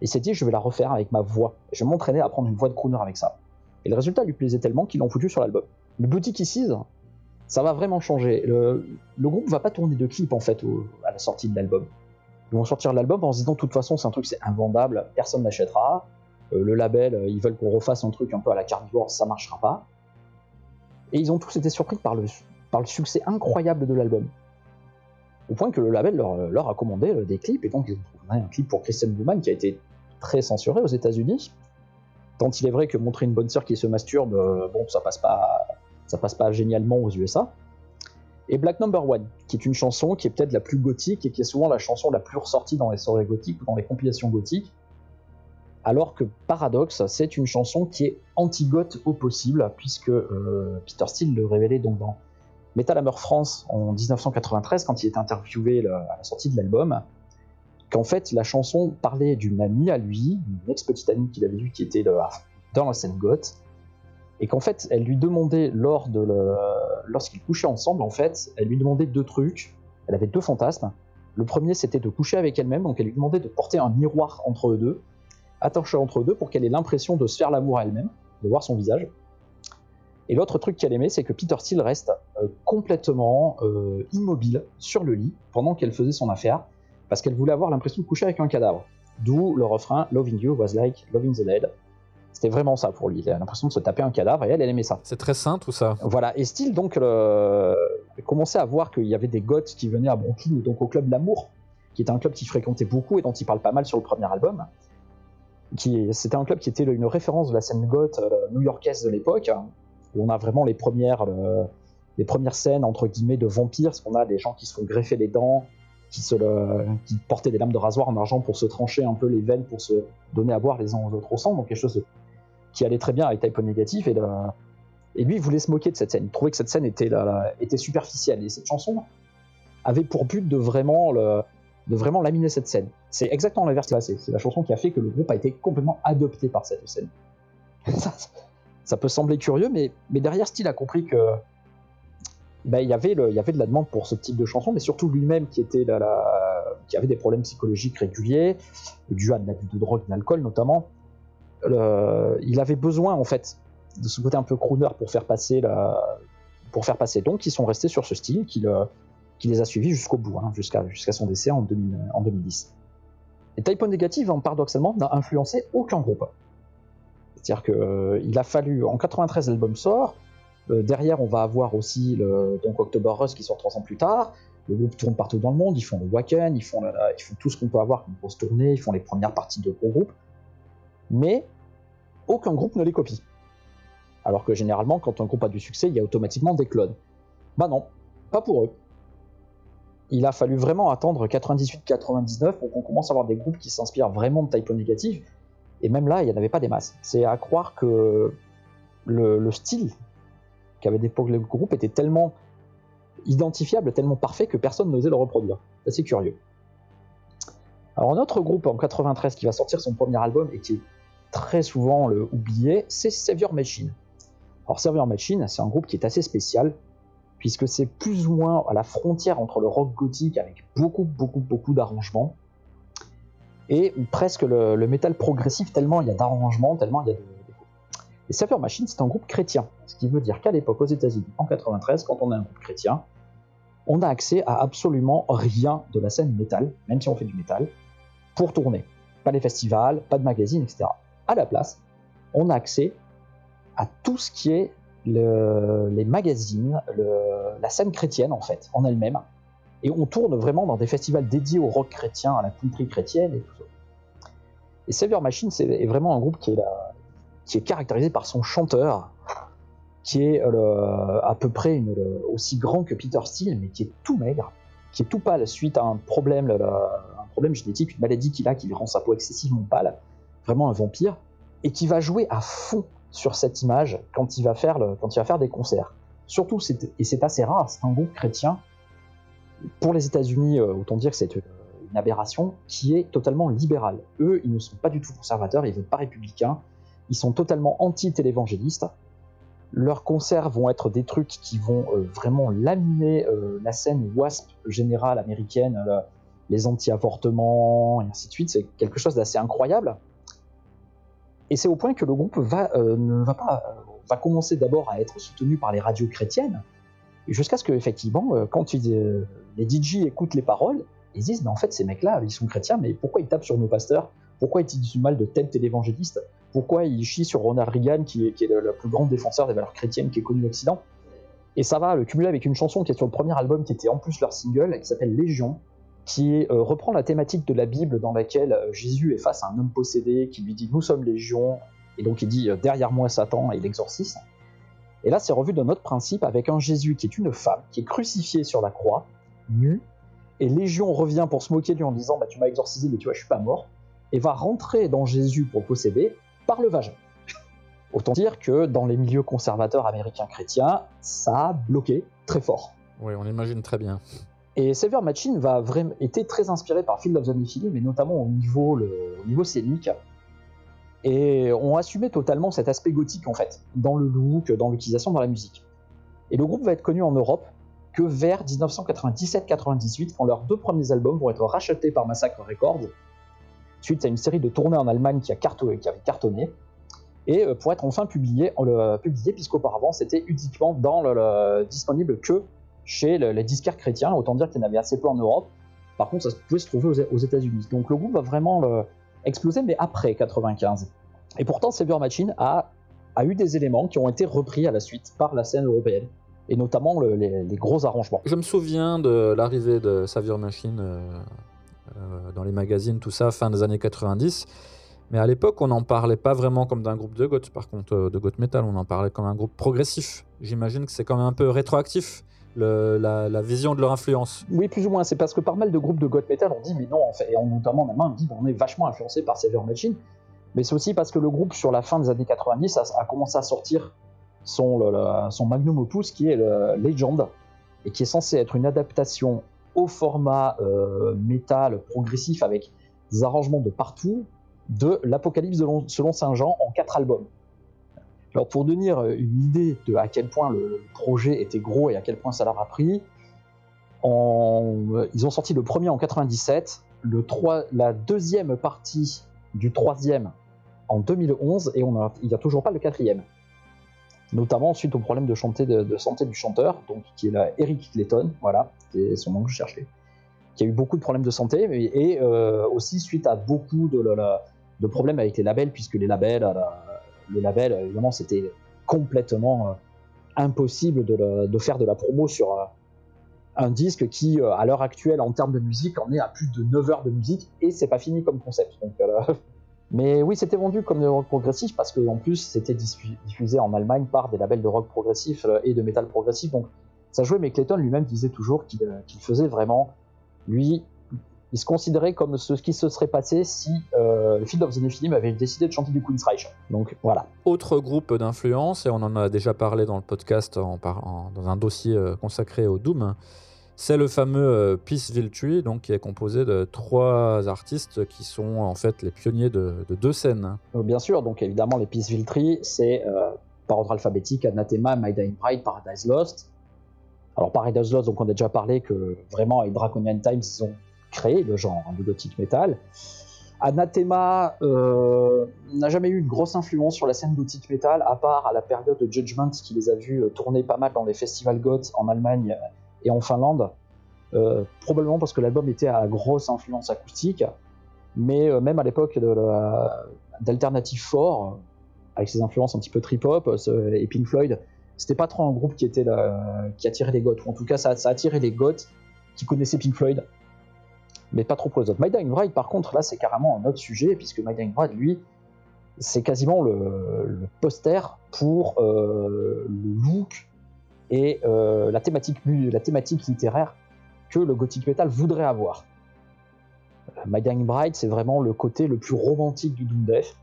Et s'est dit, je vais la refaire avec ma voix. Je vais m'entraîner à prendre une voix de crooner avec ça. Et le résultat lui plaisait tellement qu'ils l'ont foutu sur l'album. Le Boutique Kisses, ça va vraiment changer. Le, le, groupe va pas tourner de clip en fait à la sortie de l'album. Ils vont sortir l'album en se disant de toute façon c'est un truc c'est invendable, personne n'achètera. Euh, le label, euh, ils veulent qu'on refasse un truc un peu à la carnivore, ça marchera pas. Et ils ont tous été surpris par le, succès incroyable de l'album. Au point que le label leur, a commandé des clips, et donc ils ont trouvé un clip pour Christian Bluman qui a été très censuré aux États-Unis. Tant il est vrai que montrer une bonne sœur qui se masturbe, euh, bon, ça passe pas, ça passe pas génialement aux USA. Et Black Number One, qui est une chanson qui est peut-être la plus gothique et qui est souvent la chanson la plus ressortie dans les soirées gothiques ou dans les compilations gothiques. Alors que Paradox, c'est une chanson qui est anti-goth au possible, puisque euh, Peter Steele le révélait donc dans Metal Hammer France en 1993 quand il est interviewé à la sortie de l'album, qu'en fait la chanson parlait d'une amie à lui, une ex-petite amie qu'il avait vue qui était dans la scène goth, et qu'en fait elle lui demandait lors de lorsqu'ils couchaient ensemble en fait, elle lui demandait deux trucs, elle avait deux fantasmes. Le premier c'était de coucher avec elle-même, donc elle lui demandait de porter un miroir entre eux deux, attaché entre eux deux pour qu'elle ait l'impression de se faire l'amour à elle-même, de voir son visage. Et l'autre truc qu'elle aimait, c'est que Peter Steele reste euh, complètement euh, immobile sur le lit pendant qu'elle faisait son affaire, parce qu'elle voulait avoir l'impression de coucher avec un cadavre. D'où le refrain Loving you was like loving the dead. C'était vraiment ça pour lui. Il a l'impression de se taper un cadavre et elle, elle aimait ça. C'est très sain tout ça. Voilà. Et Steele donc euh, commençait à voir qu'il y avait des goths qui venaient à Brooklyn, donc au club L'Amour, qui était un club qu'il fréquentait beaucoup et dont il parle pas mal sur le premier album. C'était un club qui était une référence de la scène goth new-yorkaise de l'époque, où on a vraiment les premières, euh, les premières scènes entre guillemets de vampires, parce qu'on a des gens qui se font greffer les dents, qui, portaient des lames de rasoir en argent pour se trancher un peu les veines, pour se donner à boire les uns aux autres au sang, donc quelque chose qui allait très bien avec Type Négatif. Et, et lui, il voulait se moquer de cette scène. Il trouvait que cette scène était, superficielle. Et cette chanson avait pour but de vraiment, de vraiment laminer cette scène. C'est exactement l'inverse C'est la chanson qui a fait que le groupe a été complètement adopté par cette scène. [laughs] ça peut sembler curieux, mais, derrière, Steele a compris que ben, il, y avait de la demande pour ce type de chanson, mais surtout lui-même qui, était qui avait des problèmes psychologiques réguliers, dû à de l'abus de drogue, d'alcool notamment. il avait besoin en fait de ce côté un peu crooner pour faire passer la, pour faire passer. Donc ils sont restés sur ce style qui, qui les a suivis jusqu'au bout, hein, jusqu'à son décès en, 2000, en 2010. Et Type Negative, hein, paradoxalement, n'a influencé aucun groupe. C'est-à-dire qu'il euh, a fallu, en 93 l'album sort, euh, derrière on va avoir aussi le, donc October Rust qui sort trois ans plus tard, le groupe tourne partout dans le monde, ils font le Wacken, ils font, ils font tout ce qu'on peut avoir comme grosse tournée, ils font les premières parties de gros groupes, mais aucun groupe ne les copie. Alors que généralement, quand un groupe a du succès, il y a automatiquement des clones. Bah non, pas pour eux. Il a fallu vraiment attendre 98-99 pour qu'on commence à avoir des groupes qui s'inspirent vraiment de Type négatif et même là, il n'y en avait pas des masses. C'est à croire que le, style qu'avait d'époque le groupe était tellement identifiable, tellement parfait que personne n'osait le reproduire. C'est assez curieux. Alors, un autre groupe en 93 qui va sortir son premier album et qui est très souvent oublié, c'est Savior Machine. Alors, Savior Machine, c'est un groupe qui est assez spécial, puisque c'est plus ou moins à la frontière entre le rock gothique avec beaucoup, beaucoup, beaucoup d'arrangements et presque le, métal progressif, tellement il y a d'arrangements, tellement il y a de. Et Savior Machine, c'est un groupe chrétien. Ce qui veut dire qu'à l'époque, aux États-Unis, en 93, quand on est un groupe chrétien, on a accès à absolument rien de la scène métal, même si on fait du métal, pour tourner. Pas les festivals, pas de magazines, etc. À la place, on a accès à tout ce qui est les magazines, la scène chrétienne en fait, en elle-même, et on tourne vraiment dans des festivals dédiés au rock chrétien, à la country chrétienne et tout ça. Et Savior Machine, c'est est vraiment un groupe qui est, caractérisé par son chanteur, qui est euh, à peu près aussi grand que Peter Steele, mais qui est tout maigre, qui est tout pâle suite à un problème, un problème génétique, une maladie qu'il a qui lui rend sa peau excessivement pâle, vraiment un vampire, et qui va jouer à fond sur cette image quand il va faire, quand il va faire des concerts. Surtout, et c'est assez rare, c'est un groupe chrétien. Pour les États-Unis, euh, autant dire que c'est une, aberration qui est totalement libérale. Eux, ils ne sont pas du tout conservateurs, ils ne veulent pas républicains, ils sont totalement anti-télévangélistes. Leurs concerts vont être des trucs qui vont euh, vraiment laminer euh, la scène WASP générale américaine, les anti-avortements, et ainsi de suite. C'est quelque chose d'assez incroyable. Et c'est au point que le groupe va, euh, euh, va commencer d'abord à être soutenu par les radios chrétiennes, jusqu'à ce que, effectivement, euh, quand les DJ écoutent les paroles, ils se disent, mais en fait, ces mecs-là, ils sont chrétiens, mais pourquoi ils tapent sur nos pasteurs? Pourquoi ils disent du mal de tel télévangéliste? Pourquoi ils chient sur Ronald Reagan, qui est, le plus grand défenseur des valeurs chrétiennes qui est connu l'Occident? Et ça va le cumuler avec une chanson qui est sur le premier album, qui était en plus leur single, qui s'appelle Légion, qui euh, reprend la thématique de la Bible dans laquelle euh, Jésus est face à un homme possédé qui lui dit Nous sommes légion, et donc il dit euh, Derrière moi Satan, et l'exorcise. Et là, c'est revu d'un autre principe avec un Jésus qui est une femme, qui est crucifiée sur la croix, nue, et Légion revient pour se moquer de lui en disant bah, Tu m'as exorcisé, mais tu vois, je suis pas mort, et va rentrer dans Jésus pour posséder par le vagin. [laughs] Autant dire que dans les milieux conservateurs américains chrétiens, ça a bloqué très fort. Oui, on imagine très bien. Et Sever Machine va vraiment été très inspiré par Field of the Nephilim, mais notamment au niveau, scénique. Et ont assumé totalement cet aspect gothique en fait, dans le look, dans l'utilisation, dans la musique. Et le groupe va être connu en Europe que vers 1997-98, quand leurs deux premiers albums vont être rachetés par Massacre Records, suite à une série de tournées en Allemagne qui, a cartonné, avait cartonné, et euh, pour être enfin publié, le, publié puisqu'auparavant c'était uniquement disponible que chez le- les disquaires chrétiens, autant dire qu'il y en avait assez peu en Europe. Par contre, ça pouvait se trouver aux, États-Unis. Donc le groupe va vraiment le- exploser, mais après 95. Et pourtant, Savior Machine a, eu des éléments qui ont été repris à la suite par la scène européenne, et notamment le- les, gros arrangements. Je me souviens de l'arrivée de Savior Machine euh, euh, dans les magazines, tout ça, fin des années 90. Mais à l'époque, on n'en parlait pas vraiment comme d'un groupe de goth, par contre, euh, de goth metal, on en parlait comme un groupe progressif. J'imagine que c'est quand même un peu rétroactif, la, vision de leur influence. Oui, plus ou moins. C'est parce que pas mal de groupes de goth metal ont dit, mais non, en fait, et en- notamment en Allemagne, on dit, on est vachement influencé par Savior Machine. Mais c'est aussi parce que le groupe, sur la fin des années 90, a, commencé à sortir son, magnum opus, qui est le Legend, et qui est censé être une adaptation au format euh, métal progressif avec des arrangements de partout de l'Apocalypse selon Saint Jean en quatre albums. Alors pour donner euh, une idée de à quel point le projet était gros et à quel point ça leur a pris, euh, ils ont sorti le premier en 97, le trois- la deuxième partie du troisième en 2011 et on il n'y a toujours pas le quatrième. Notamment suite au problème de, santé du chanteur, donc, qui est Eric Clayton, voilà, c'est son nom que je cherchais, qui a eu beaucoup de problèmes de santé et euh, aussi suite à beaucoup de, problèmes avec les labels, puisque les labels, la- le label, évidemment, c'était complètement euh, impossible de, faire de la promo sur euh, un disque qui, euh, à l'heure actuelle, en termes de musique, en est à plus de 9 heures de musique et c'est pas fini comme concept. Donc, euh, [laughs] Mais oui, c'était vendu comme rock progressif parce qu'en plus, c'était diffu- diffusé en Allemagne par des labels de rock progressif euh, et de métal progressif. Donc, ça jouait, mais Clayton lui-même disait toujours euh, qu'il faisait vraiment. Lui, il se considérait comme ce qui se serait passé si euh, le Field of the Nephilim avait décidé de chanter du Queen's Reich. Donc voilà. Autre groupe d'influence, et on en a déjà parlé dans le podcast, en dans un dossier euh, consacré au Doom, c'est le fameux euh, Peaceville Tree, donc, qui est composé de trois artistes qui sont en fait les pionniers de, de deux scènes. Donc, bien sûr, donc évidemment, les Peaceville Tree, c'est euh, par ordre alphabétique Anathema, My Dying Bride, Paradise Lost. Alors, Paradise Lost, donc on a déjà parlé que vraiment, avec Draconian Times, ils ont créé le genre hein, du gothic metal. Anathema euh, n'a jamais eu une grosse influence sur la scène gothic metal, à part à la période de Judgment qui les a vus euh, tourner pas mal dans les festivals goth en Allemagne et en Finlande. Euh, probablement parce que l'album était à grosse influence acoustique, mais même à l'époque d'Alternative 4, euh, avec ses influences un petit peu trip-hop et Pink Floyd, c'était pas trop un groupe qui attirait les goths, ou en tout cas ça, ça attirait les goths qui connaissaient Pink Floyd. Mais pas trop pour les autres. My Dying Bride, par contre, là, c'est carrément un autre sujet, puisque My Dying Bride, lui, c'est quasiment le, poster pour euh, le look et euh, la, thématique, littéraire que le gothic metal voudrait avoir. My Dying Bride, c'est vraiment le côté le plus romantique du Doom Death,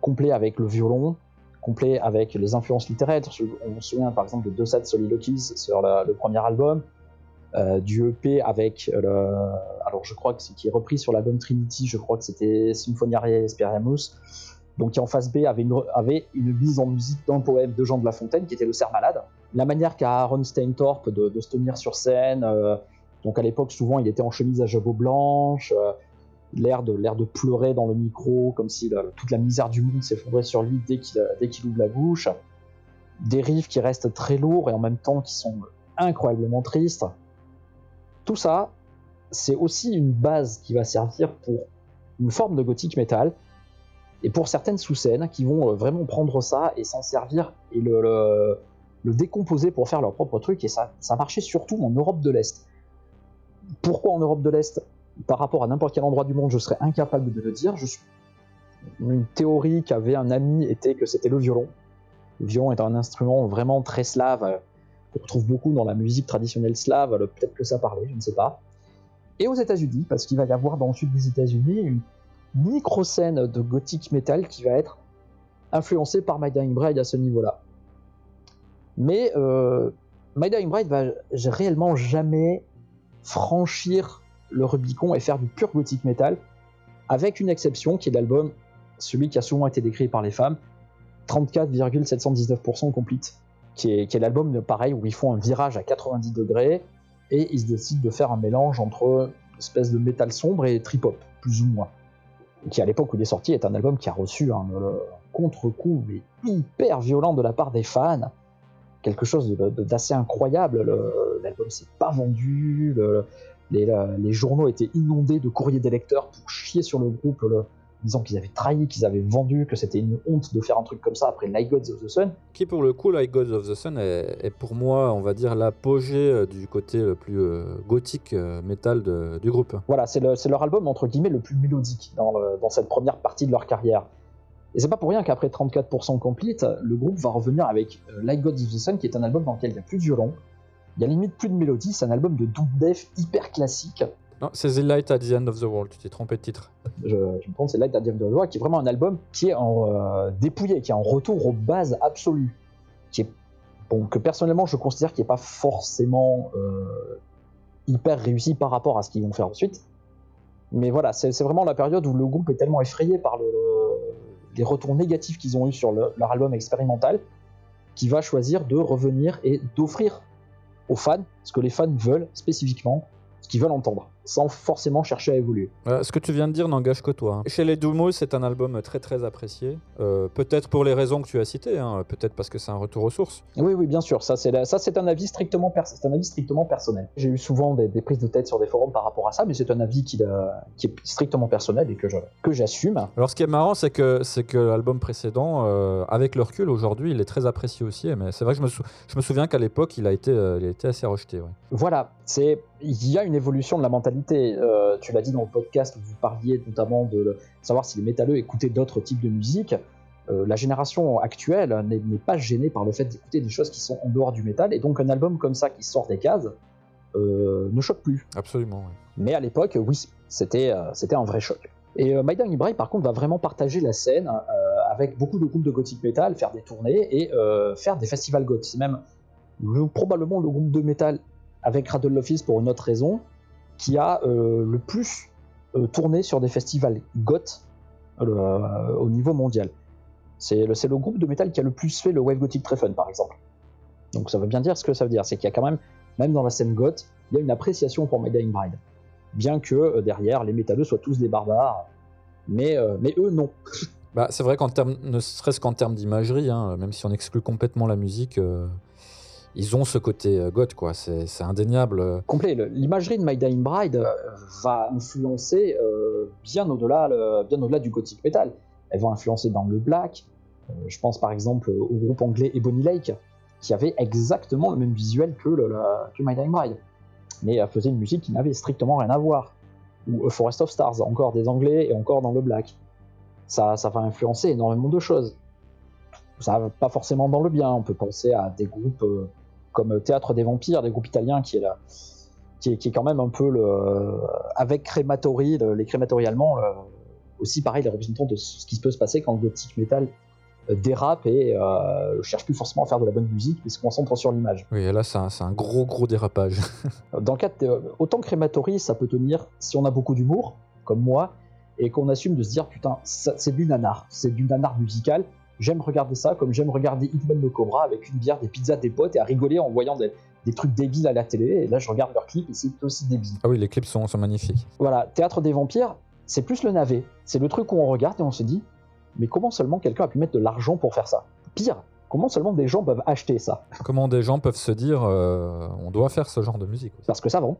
complet avec le violon, complet avec les influences littéraires. On se souvient par exemple de deux Soliloquies sur le, premier album, du EP avec alors je crois que c'est qui est repris sur l'album Trinity, je crois que c'était Symphoniae Speriamus, donc qui en face B avait une, avait mise en musique d'un poème de Jean de La Fontaine qui était le Cerf Malade. La manière qu'a Aaron Steintorp de, se tenir sur scène, euh, donc à l'époque souvent il était en chemise à jabot blanche, euh, l'air de pleurer dans le micro comme si toute la misère du monde s'effondrait sur lui dès qu'il dès ouvre la bouche, des riffs qui restent très lourds et en même temps qui sont incroyablement tristes. Tout ça, c'est aussi une base qui va servir pour une forme de gothique metal et pour certaines sous-scènes qui vont euh, vraiment prendre ça et s'en servir et le, décomposer pour faire leur propre truc et ça, ça marchait surtout en Europe de l'Est. Pourquoi en Europe de l'Est? Par rapport à n'importe quel endroit du monde, je serais incapable de le dire. Je suis... Une théorie qu'avait un ami était que c'était le violon. Le violon est un instrument vraiment très slave qu'on retrouve beaucoup dans la musique traditionnelle slave, peut-être que ça parlait, je ne sais pas. Et aux États-Unis, parce qu'il va y avoir dans le sud des États-Unis une micro-scène de gothic metal qui va être influencée par My Dying Bride à ce niveau-là. Mais euh, My Dying Bride va réellement jamais franchir le Rubicon et faire du pur gothic metal, avec une exception qui est l'album, celui qui a souvent été décrit par les femmes, 34,719% complete qui est, qui l'album pareil où ils font un virage à 90 degrés et ils décident de faire un mélange entre espèce de métal sombre et trip-hop, plus ou moins. Qui à l'époque où il est sorti est un album qui a reçu un, un contre-coup mais hyper violent de la part des fans, quelque chose d'assez incroyable. L'album s'est pas vendu, le, les, journaux étaient inondés de courriers des lecteurs pour chier sur le groupe. Disant qu'ils avaient trahi, qu'ils avaient vendu, que c'était une honte de faire un truc comme ça après Light Gods of the Sun. Qui pour le coup, Light Gods of the Sun est, est pour moi, on va dire, l'apogée du côté le plus euh, gothique euh, métal de, du groupe. Voilà, c'est le, leur album entre guillemets le plus mélodique dans, le, dans cette première partie de leur carrière. Et c'est pas pour rien qu'après 34% complete, le groupe va revenir avec euh, Light Gods of the Sun, qui est un album dans lequel il y a plus de violon, il y a limite plus de mélodie, c'est un album de doom death hyper classique. Non, c'est The Light at the End of the World, tu t'es trompé de titre. Je, je me trompe, c'est Light at the End of the World, qui est vraiment un album qui est en euh, dépouillé, qui est en retour aux bases absolues, qui est bon, que personnellement je considère qui n'est pas forcément euh, hyper réussi par rapport à ce qu'ils vont faire ensuite. Mais voilà, c'est vraiment la période où le groupe est tellement effrayé par le, les retours négatifs qu'ils ont eu sur le, leur album expérimental, qu'il va choisir de revenir et d'offrir aux fans ce que les fans veulent spécifiquement, ce qu'ils veulent entendre sans forcément chercher à évoluer. Euh, ce que tu viens de dire n'engage que toi. Hein. Chez les Doomos, c'est un album très très apprécié. Euh, peut-être pour les raisons que tu as citées, hein. peut-être parce que c'est un retour aux sources. Oui, oui, bien sûr. Ça, c'est, ça, c'est un avis strictement, pers- c'est un avis strictement personnel. J'ai eu souvent des, des, prises de tête sur des forums par rapport à ça, mais c'est un avis qui, qui est strictement personnel et que, je, que j'assume. Alors, ce qui est marrant, c'est que, c'est que l'album précédent, euh, avec le recul aujourd'hui, il est très apprécié aussi. Mais c'est vrai que je me, sou- je me souviens qu'à l'époque, il a été, euh, il a été assez rejeté. Ouais. Voilà, c'est il y a une évolution de la mentalité. Euh, tu l'as dit dans le podcast où vous parliez notamment de savoir si les métalleux écoutaient d'autres types de musique. Euh, la génération actuelle n'est, pas gênée par le fait d'écouter des choses qui sont en dehors du métal, et donc un album comme ça qui sort des cases euh, ne choque plus. Absolument. Ouais. Mais à l'époque, oui, c'était, c'était un vrai choc. Et euh, My Dying Bride, par contre, va vraiment partager la scène avec beaucoup de groupes de gothic metal, faire des tournées et faire des festivals goth. C'est même le, probablement le groupe de métal avec Rattle Office pour une autre raison, qui a euh, le plus euh, tourné sur des festivals goth euh, au niveau mondial. C'est le, groupe de métal qui a le plus fait le Wave Gothic très fun, par exemple. Donc ça veut bien dire ce que ça veut dire, c'est qu'il y a quand même, même dans la scène goth, il y a une appréciation pour My Dying Bride. Bien que derrière, les métalleux soient tous des barbares, mais, eux, non. Bah, c'est vrai qu'en termes, ne serait-ce qu'en termes d'imagerie, hein, même si on exclut complètement la musique, ils ont ce côté euh, goth, quoi. C'est, indéniable. Complet. Le- L'imagerie de My Dying Bride euh, va influencer euh, bien au-delà, du gothic metal. Elle va influencer dans le black. Euh, je pense par exemple au groupe anglais Ebony Lake, qui avait exactement le même visuel que, le, My Dying Bride. mais euh, faisait une musique qui n'avait strictement rien à voir. Ou A Forest of Stars, encore des anglais et encore dans le black. Ça, va influencer énormément de choses. Ça va pas forcément dans le bien. On peut penser à des groupes euh, comme Théâtre des Vampires, des groupes italiens qui est là, qui est, qui est quand même un peu le, avec Crematory, le- les Crematory allemands, le- aussi pareil les représentants de ce qui peut se passer quand le gothic metal euh, dérape et euh, cherche plus forcément à faire de la bonne musique, mais se concentre sur l'image. Oui, et là, c'est un, gros, gros dérapage. [laughs] Dans le cas de, autant Crématory, ça peut tenir si on a beaucoup d'humour, comme moi, et qu'on assume de se dire putain, c'est du nanar, c'est du nanar musical. J'aime regarder ça comme j'aime regarder Hitman le Cobra avec une bière, des pizzas, des potes et à rigoler en voyant des, des trucs débiles à la télé. Et là, je regarde leurs clips et c'est aussi débile. Ah oui, les clips sont, sont magnifiques. Voilà, Théâtre des Vampires, c'est plus le navet. C'est le truc où on regarde et on se dit mais comment seulement quelqu'un a pu mettre de l'argent pour faire ça? Pire, comment seulement des gens peuvent acheter ça? Comment des gens peuvent se dire euh, on doit faire ce genre de musique aussi? parce que ça vend.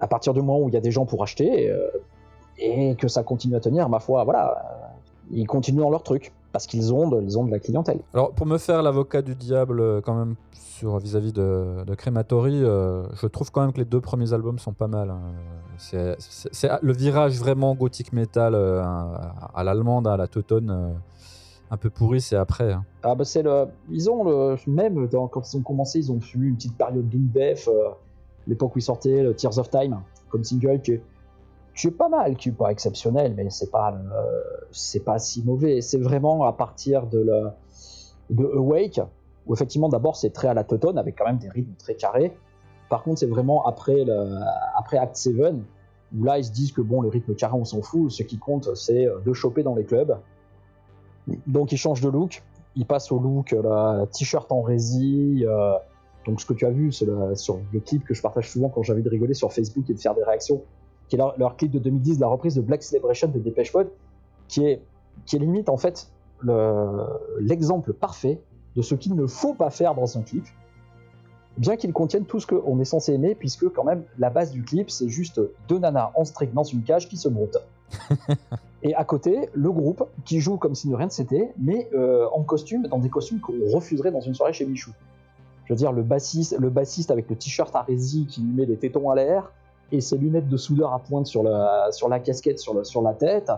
À partir du moment où il y a des gens pour acheter euh, et que ça continue à tenir, ma foi, voilà, euh, ils continuent dans leur truc parce qu'ils ont, de, ils ont de la clientèle. Alors, pour me faire l'avocat du diable, euh, quand même, sur vis-à-vis de, de Crematory, euh, je trouve quand même que les deux premiers albums sont pas mal. hein. C'est le virage vraiment gothique metal euh, à, à l'allemande, à la Teuton, euh, un peu pourri, c'est après. hein. Ah bah c'est le, ils ont le même dans- quand ils ont commencé, ils ont eu une petite période doom death, l'époque où ils sortaient le Tears of Time comme single qui est, qui est pas mal, qui est pas exceptionnel, mais c'est pas le- c'est pas si mauvais. C'est vraiment à partir de le, de Awake où effectivement d'abord c'est très à la Teuton avec quand même des rythmes très carrés. Par contre c'est vraiment après le, Act 7 où là ils se disent que bon les rythmes carrés on s'en fout, ce qui compte c'est euh, de choper dans les clubs. Donc ils changent de look, ils passent au look euh, la t-shirt en résille. euh, donc ce que tu as vu c'est le- sur le clip que je partage souvent quand j'ai envie de rigoler sur Facebook et de faire des réactions, qui est leur, leur clip de 2010, la reprise de Black Celebration de Dépêche Mode, qui est, qui est limite en fait le- l'exemple parfait de ce qu'il ne faut pas faire dans un clip, bien qu'il contienne tout ce qu'on est censé aimer, puisque quand même la base du clip c'est juste deux nanas en strict dans une cage qui se broutent. [laughs] Et à côté, le groupe qui joue comme si de rien ne s'était, mais euh, en costume, dans des costumes qu'on refuserait dans une soirée chez Michou. Je veux dire, le bassiste, le bassiste avec le t-shirt à résille qui lui met les tétons à l'air et ses lunettes de soudeur à pointe sur la, sur la casquette, sur, le- sur la tête.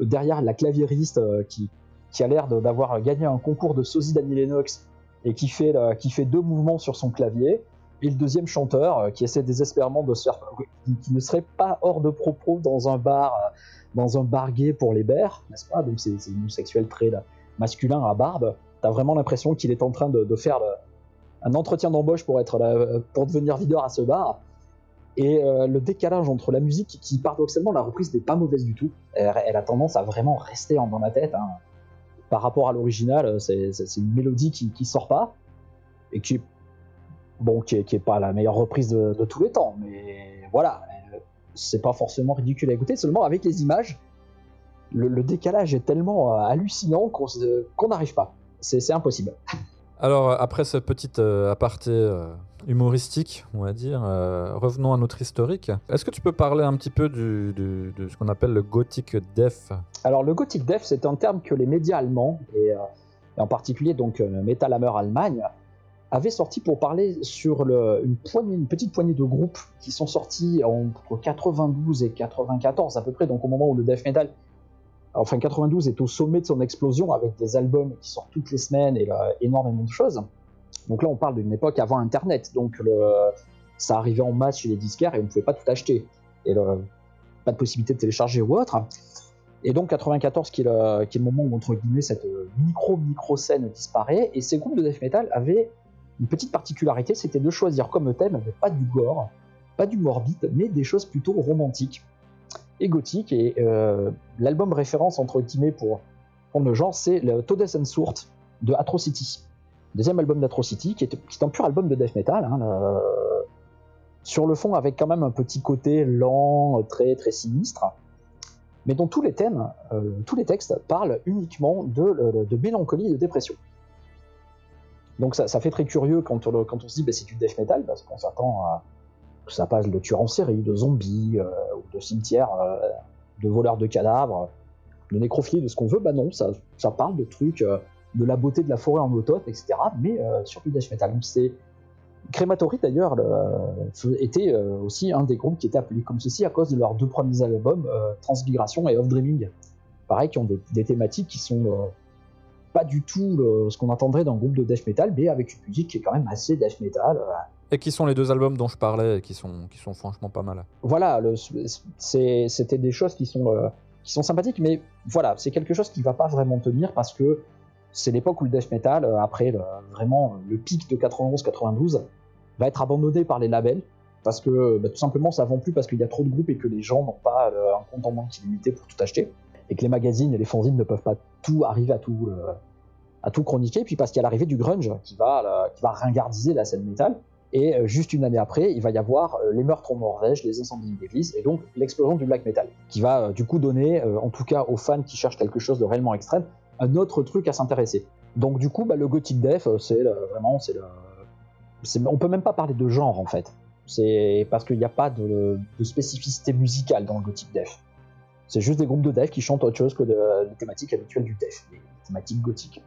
Euh, Derrière, la claviériste euh, qui, qui a l'air d'avoir gagné un concours de sosie d'Annie Lennox et qui fait, qui fait deux mouvements sur son clavier. Et le deuxième chanteur euh, qui essaie désespérément de se faire. qui, ne serait pas hors de propos dans un bar. dans un bar gay pour les bers, n'est-ce pas? Donc c'est c'est homosexuel très masculin à barbe. T'as vraiment l'impression qu'il est en train de, faire un entretien d'embauche pour pour devenir videur à ce bar. Et euh, le décalage entre la musique, qui paradoxalement la reprise n'est pas mauvaise du tout, elle, a tendance à vraiment rester dans la tête. hein. Par rapport à l'original, c'est c'est- une mélodie qui, qui sort pas et qui est bon, qui pas la meilleure reprise de, tous les temps, mais voilà, euh, c'est pas forcément ridicule à écouter. Seulement avec les images, le, décalage est tellement euh, hallucinant qu'on n'arrive pas. C'est impossible. Alors, euh, après ce petit euh, aparté euh, humoristique, on va dire, euh, revenons à notre historique. Est-ce que tu peux parler un petit peu de ce qu'on appelle le gothic death Alors le Gothic Death, c'est un terme que les médias allemands, et, euh, en particulier donc euh, Metal Hammer Allemagne, avaient sorti pour parler sur une, poignée, une petite poignée de groupes qui sont sortis entre 92 et 94 à peu près, donc au moment où le death metal, enfin 92 est au sommet de son explosion avec des albums qui sortent toutes les semaines et là, énormément de choses. Donc là on parle d'une époque avant Internet, donc ça arrivait en masse chez les disquaires et on ne pouvait pas tout acheter. Et pas de possibilité de télécharger ou autre. Et donc 94 qui est le, qui moment où entre guillemets cette micro-micro scène disparaît, et ces groupes de death metal avaient une petite particularité, c'était de choisir comme thème pas du gore, pas du morbide, mais des choses plutôt romantiques et gothiques. Et euh, l'album référence entre guillemets pour prendre le genre, c'est le Todesensurt de Atrocity, deuxième album d'Atrocity, qui est, un pur album de death metal. hein, le- sur le fond avec quand même un petit côté lent, très très sinistre mais dont tous les thèmes, euh, tous les textes parlent uniquement de, euh, de mélancolie et de dépression. Donc ça, fait très curieux quand on, se dit bah, c'est du death metal, parce qu'on s'attend à que ça passe de tueurs en série, de zombies, euh, de cimetières, euh, de voleurs de cadavres, de nécrophilie, de ce qu'on veut. Bah non, ça, ça parle de trucs, euh, de la beauté de la forêt en automne, etc. Mais euh, sur du death metal. Donc c'est Crematory d'ailleurs le- était euh, aussi un des groupes qui était appelé comme ceci à cause de leurs deux premiers albums, euh, Transmigration et Off Dreaming. Pareil, qui ont des, des thématiques qui sont euh, pas du tout le- ce qu'on attendrait d'un groupe de death metal, mais avec une musique qui est quand même assez death metal. euh, Et qui sont les deux albums dont je parlais et qui sont, qui sont franchement pas mal. voilà, le- c'était des choses qui sont, euh, qui sont sympathiques, mais voilà, c'est quelque chose qui va pas vraiment tenir parce que c'est l'époque où le death metal, euh, après le- vraiment le pic de 91-92, va être abandonné par les labels parce que bah, tout simplement ça vend plus parce qu'il y a trop de groupes et que les gens n'ont pas euh, un compte en banque illimité pour tout acheter et que les magazines et les fanzines ne peuvent pas tout arriver à tout, euh, chroniquer. Puis parce qu'il y a l'arrivée du grunge qui va, euh, ringardiser la scène métal. Et euh, juste une année après, il va y avoir euh, les meurtres en Norvège, les incendies d'église, et donc l'explosion du black metal, qui va euh, du coup donner, euh, en tout cas aux fans qui cherchent quelque chose de réellement extrême, un autre truc à s'intéresser. Donc du coup, bah, le gothic death, euh, c'est le- vraiment, c'est on peut même pas parler de genre en fait. C'est parce qu'il n'y a pas de, spécificité musicale dans le gothic death. C'est juste des groupes de death qui chantent autre chose que de, les thématiques habituelles du death, les thématiques gothiques.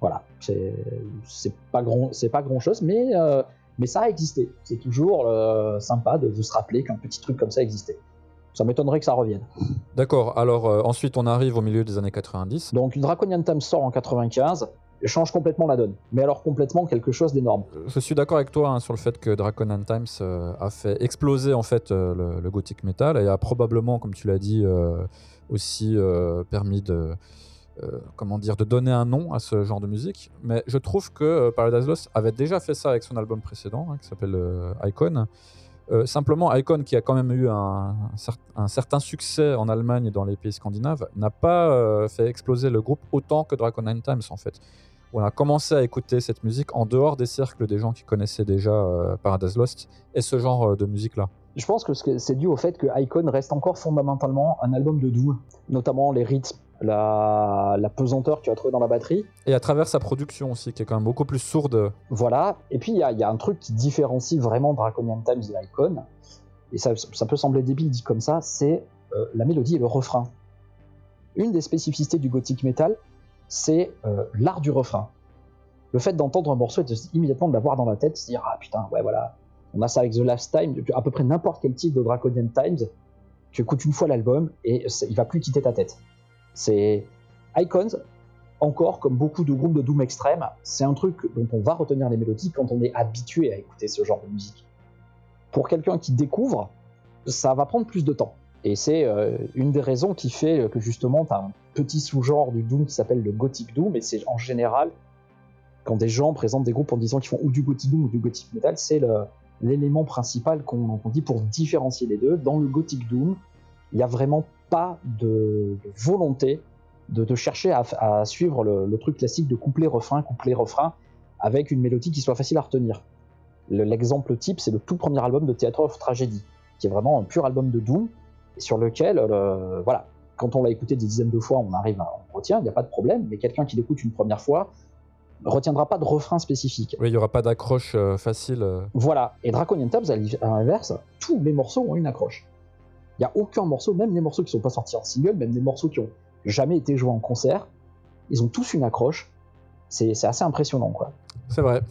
Voilà, c'est pas grand, c'est pas grand chose, mais euh, mais ça a existé. C'est toujours euh, sympa de, de se rappeler qu'un petit truc comme ça existait. Ça m'étonnerait que ça revienne. D'accord, alors euh, ensuite on arrive au milieu des années 90. Donc Draconian Time sort en 95, et change complètement la donne. Mais alors complètement quelque chose d'énorme. Je suis d'accord avec toi hein, sur le fait que Dracon and Times euh, a fait exploser en fait euh, le, le gothic metal et a probablement, comme tu l'as dit, euh, aussi euh, permis de euh, comment dire de donner un nom à ce genre de musique. Mais je trouve que euh, Paradise Lost avait déjà fait ça avec son album précédent hein, qui s'appelle euh, Icon. Euh, simplement, Icon, qui a quand même eu un, un cer- un certain succès en Allemagne et dans les pays scandinaves, n'a pas euh, fait exploser le groupe autant que Dracon and Times en fait on a commencé à écouter cette musique en dehors des cercles des gens qui connaissaient déjà euh, Paradise Lost et ce genre de musique-là. Je pense que ce- c'est dû au fait que Icon reste encore fondamentalement un album de doom, notamment les rythmes, la, la pesanteur que tu as trouvé dans la batterie. Et à travers sa production aussi, qui est quand même beaucoup plus sourde. Voilà. Et puis il y, a- il y a un truc qui différencie vraiment Draconian Times et Icon, et ça, ça peut sembler débile dit comme ça, c'est euh, la mélodie et le refrain. Une des spécificités du gothic metal, c'est euh, l'art du refrain. Le fait d'entendre un morceau et de, immédiatement de l'avoir dans la tête, se dire ah putain ouais voilà, on a ça avec The Last Time, à peu près n'importe quel titre de Draconian Times, tu écoutes une fois l'album et il va plus quitter ta tête. C'est Icons, encore comme beaucoup de groupes de doom extrême, c'est un truc dont on va retenir les mélodies quand on est habitué à écouter ce genre de musique. Pour quelqu'un qui découvre, ça va prendre plus de temps. Et c'est euh, une des raisons qui fait que justement, tu as un petit sous-genre du Doom qui s'appelle le Gothic Doom, et c'est en général, quand des gens présentent des groupes en disant qu'ils font ou du Gothic Doom ou du Gothic Metal, c'est l'élément principal qu'on dit pour différencier les deux. Dans le Gothic Doom, il n'y a vraiment pas de, de volonté de, de chercher à, à suivre le, le truc classique de couplet-refrain, couplet-refrain, avec une mélodie qui soit facile à retenir. Le- L'exemple type, c'est le tout premier album de Theatre of Tragedy, qui est vraiment un pur album de Doom, sur lequel, euh, voilà, quand on l'a écouté des dizaines de fois, on arrive à on retient, il n'y a pas de problème, mais quelqu'un qui l'écoute une première fois retiendra pas de refrain spécifique. Oui, il n'y aura pas d'accroche euh, facile. euh. Voilà, et Draconian Tabs, à l'inverse, tous les morceaux ont une accroche. Il n'y a aucun morceau, même les morceaux qui sont pas sortis en single, même les morceaux qui ont jamais été joués en concert, ils ont tous une accroche. C'est assez impressionnant, quoi. C'est vrai.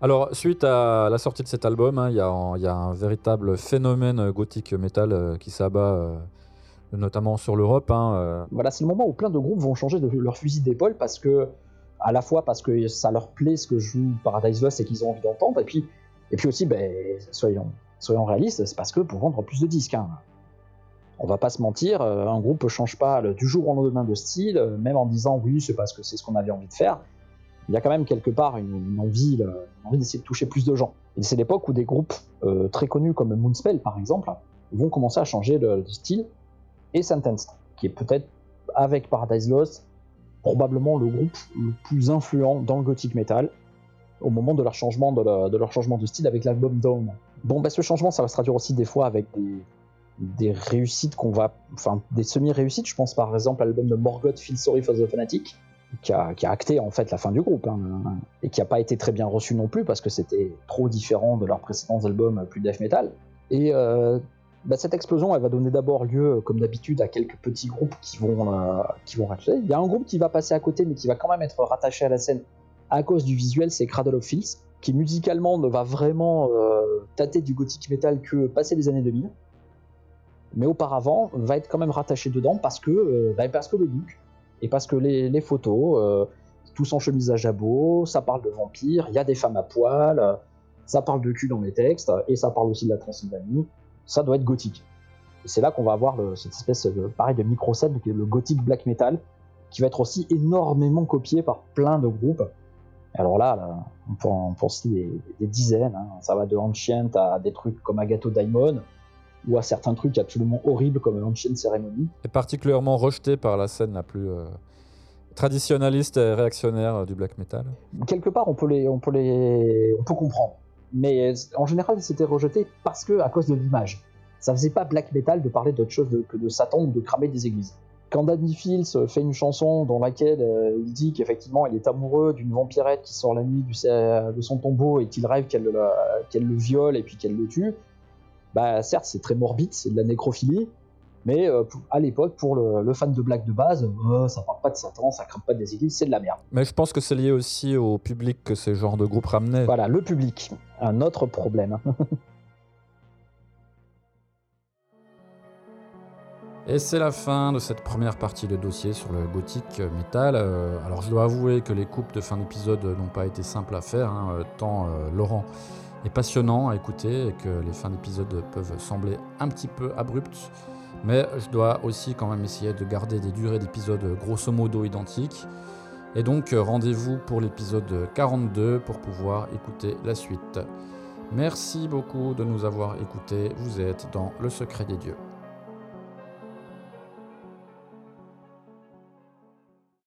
Alors, suite à la sortie de cet album, hein, il y, a un- il y a un véritable phénomène euh, gothique metal euh, qui s'abat euh, notamment sur l'Europe. hein, euh. Voilà, c'est le moment où plein de groupes vont changer de leur fusil d'épaule parce que, à la fois parce que ça leur plaît ce que joue Paradise Lost et qu'ils ont envie d'entendre, et puis, et puis aussi, ben, soyons, soyons réalistes, c'est parce que pour vendre plus de disques. hein. On va pas se mentir, euh, un groupe change pas du jour au lendemain de style, euh, même en disant oui, c'est parce que c'est ce qu'on avait envie de faire. Il y a quand même quelque part une, envie, d'essayer de toucher plus de gens. Et c'est l'époque où des groupes euh, très connus comme Moonspell par exemple vont commencer à changer de, style et Sentenced, qui est peut-être avec Paradise Lost probablement le groupe le plus influent dans le gothic metal au moment de leur changement de, leur changement de style avec l'album Dawn. Bon, bah, ce changement, ça va se traduire aussi des fois avec des, des réussites qu'on va, enfin des semi-réussites. Je pense par exemple à l'album de Morgoth, Feel Sorry for the Fanatic, qui a, qui a acté en fait la fin du groupe hein, et qui a pas été très bien reçu non plus parce que c'était trop différent de leurs précédents albums plus death metal. Et euh, bah, cette explosion, elle va donner d'abord lieu, comme d'habitude, à quelques petits groupes qui vont, euh, vont racheter. Il y a un groupe qui va passer à côté, mais qui va quand même être rattaché à la scène à cause du visuel, c'est Cradle of Filth, qui musicalement ne va vraiment euh, tâter du gothic metal que passer les années 2000, mais auparavant va être quand même rattaché dedans parce que, euh, bah, parce que le look, et parce que les, photos, euh, tous en chemise à jabot, ça parle de vampires, il y a des femmes à poil, euh, ça parle de cul dans les textes, et ça parle aussi de la Transylvanie, ça doit être gothique. Et c'est là qu'on va avoir cette espèce de, pareil, de micro-scène, le gothic black metal, qui va être aussi énormément copié par plein de groupes. Alors là, on, peut en, des, des dizaines, hein. ça va de Ancient à des trucs comme Agatho Daimon, ou à certains trucs absolument horribles comme Ancient Ceremony. Et particulièrement rejeté par la scène la plus euh, traditionnaliste et réactionnaire euh, du black metal. quelque part on peut les on peut les on peut comprendre mais en général c'était rejeté parce que à cause de l'image ça faisait pas black metal de parler d'autre chose de- que de Satan ou de cramer des églises quand Danny Fields fait une chanson dans laquelle euh, il dit qu'effectivement il est amoureux d'une vampirette qui sort la nuit du, de son tombeau et qu'il rêve qu'elle le- qu'elle le viole et puis qu'elle le tue bah certes c'est très morbide c'est de la nécrophilie mais euh, à l'époque pour le, le fan de black de base euh, ça parle pas de Satan ça crame pas des églises c'est de la merde Mais je pense que c'est lié aussi au public que ces genres de groupes ramenaient. Voilà, le public, un autre problème. [laughs] Et c'est la fin de cette première partie de dossier sur le gothique metal. Euh, alors je dois avouer que les coupes de fin d'épisode n'ont pas été simples à faire, hein, tant euh, Laurent passionnant à écouter et que les fins d'épisode peuvent sembler un petit peu abruptes. Mais je dois aussi quand même essayer de garder des durées d'épisodes grosso modo identiques. Et donc rendez-vous pour l'épisode 42 pour pouvoir écouter la suite. Merci beaucoup de nous avoir écoutés, vous êtes dans le secret des dieux.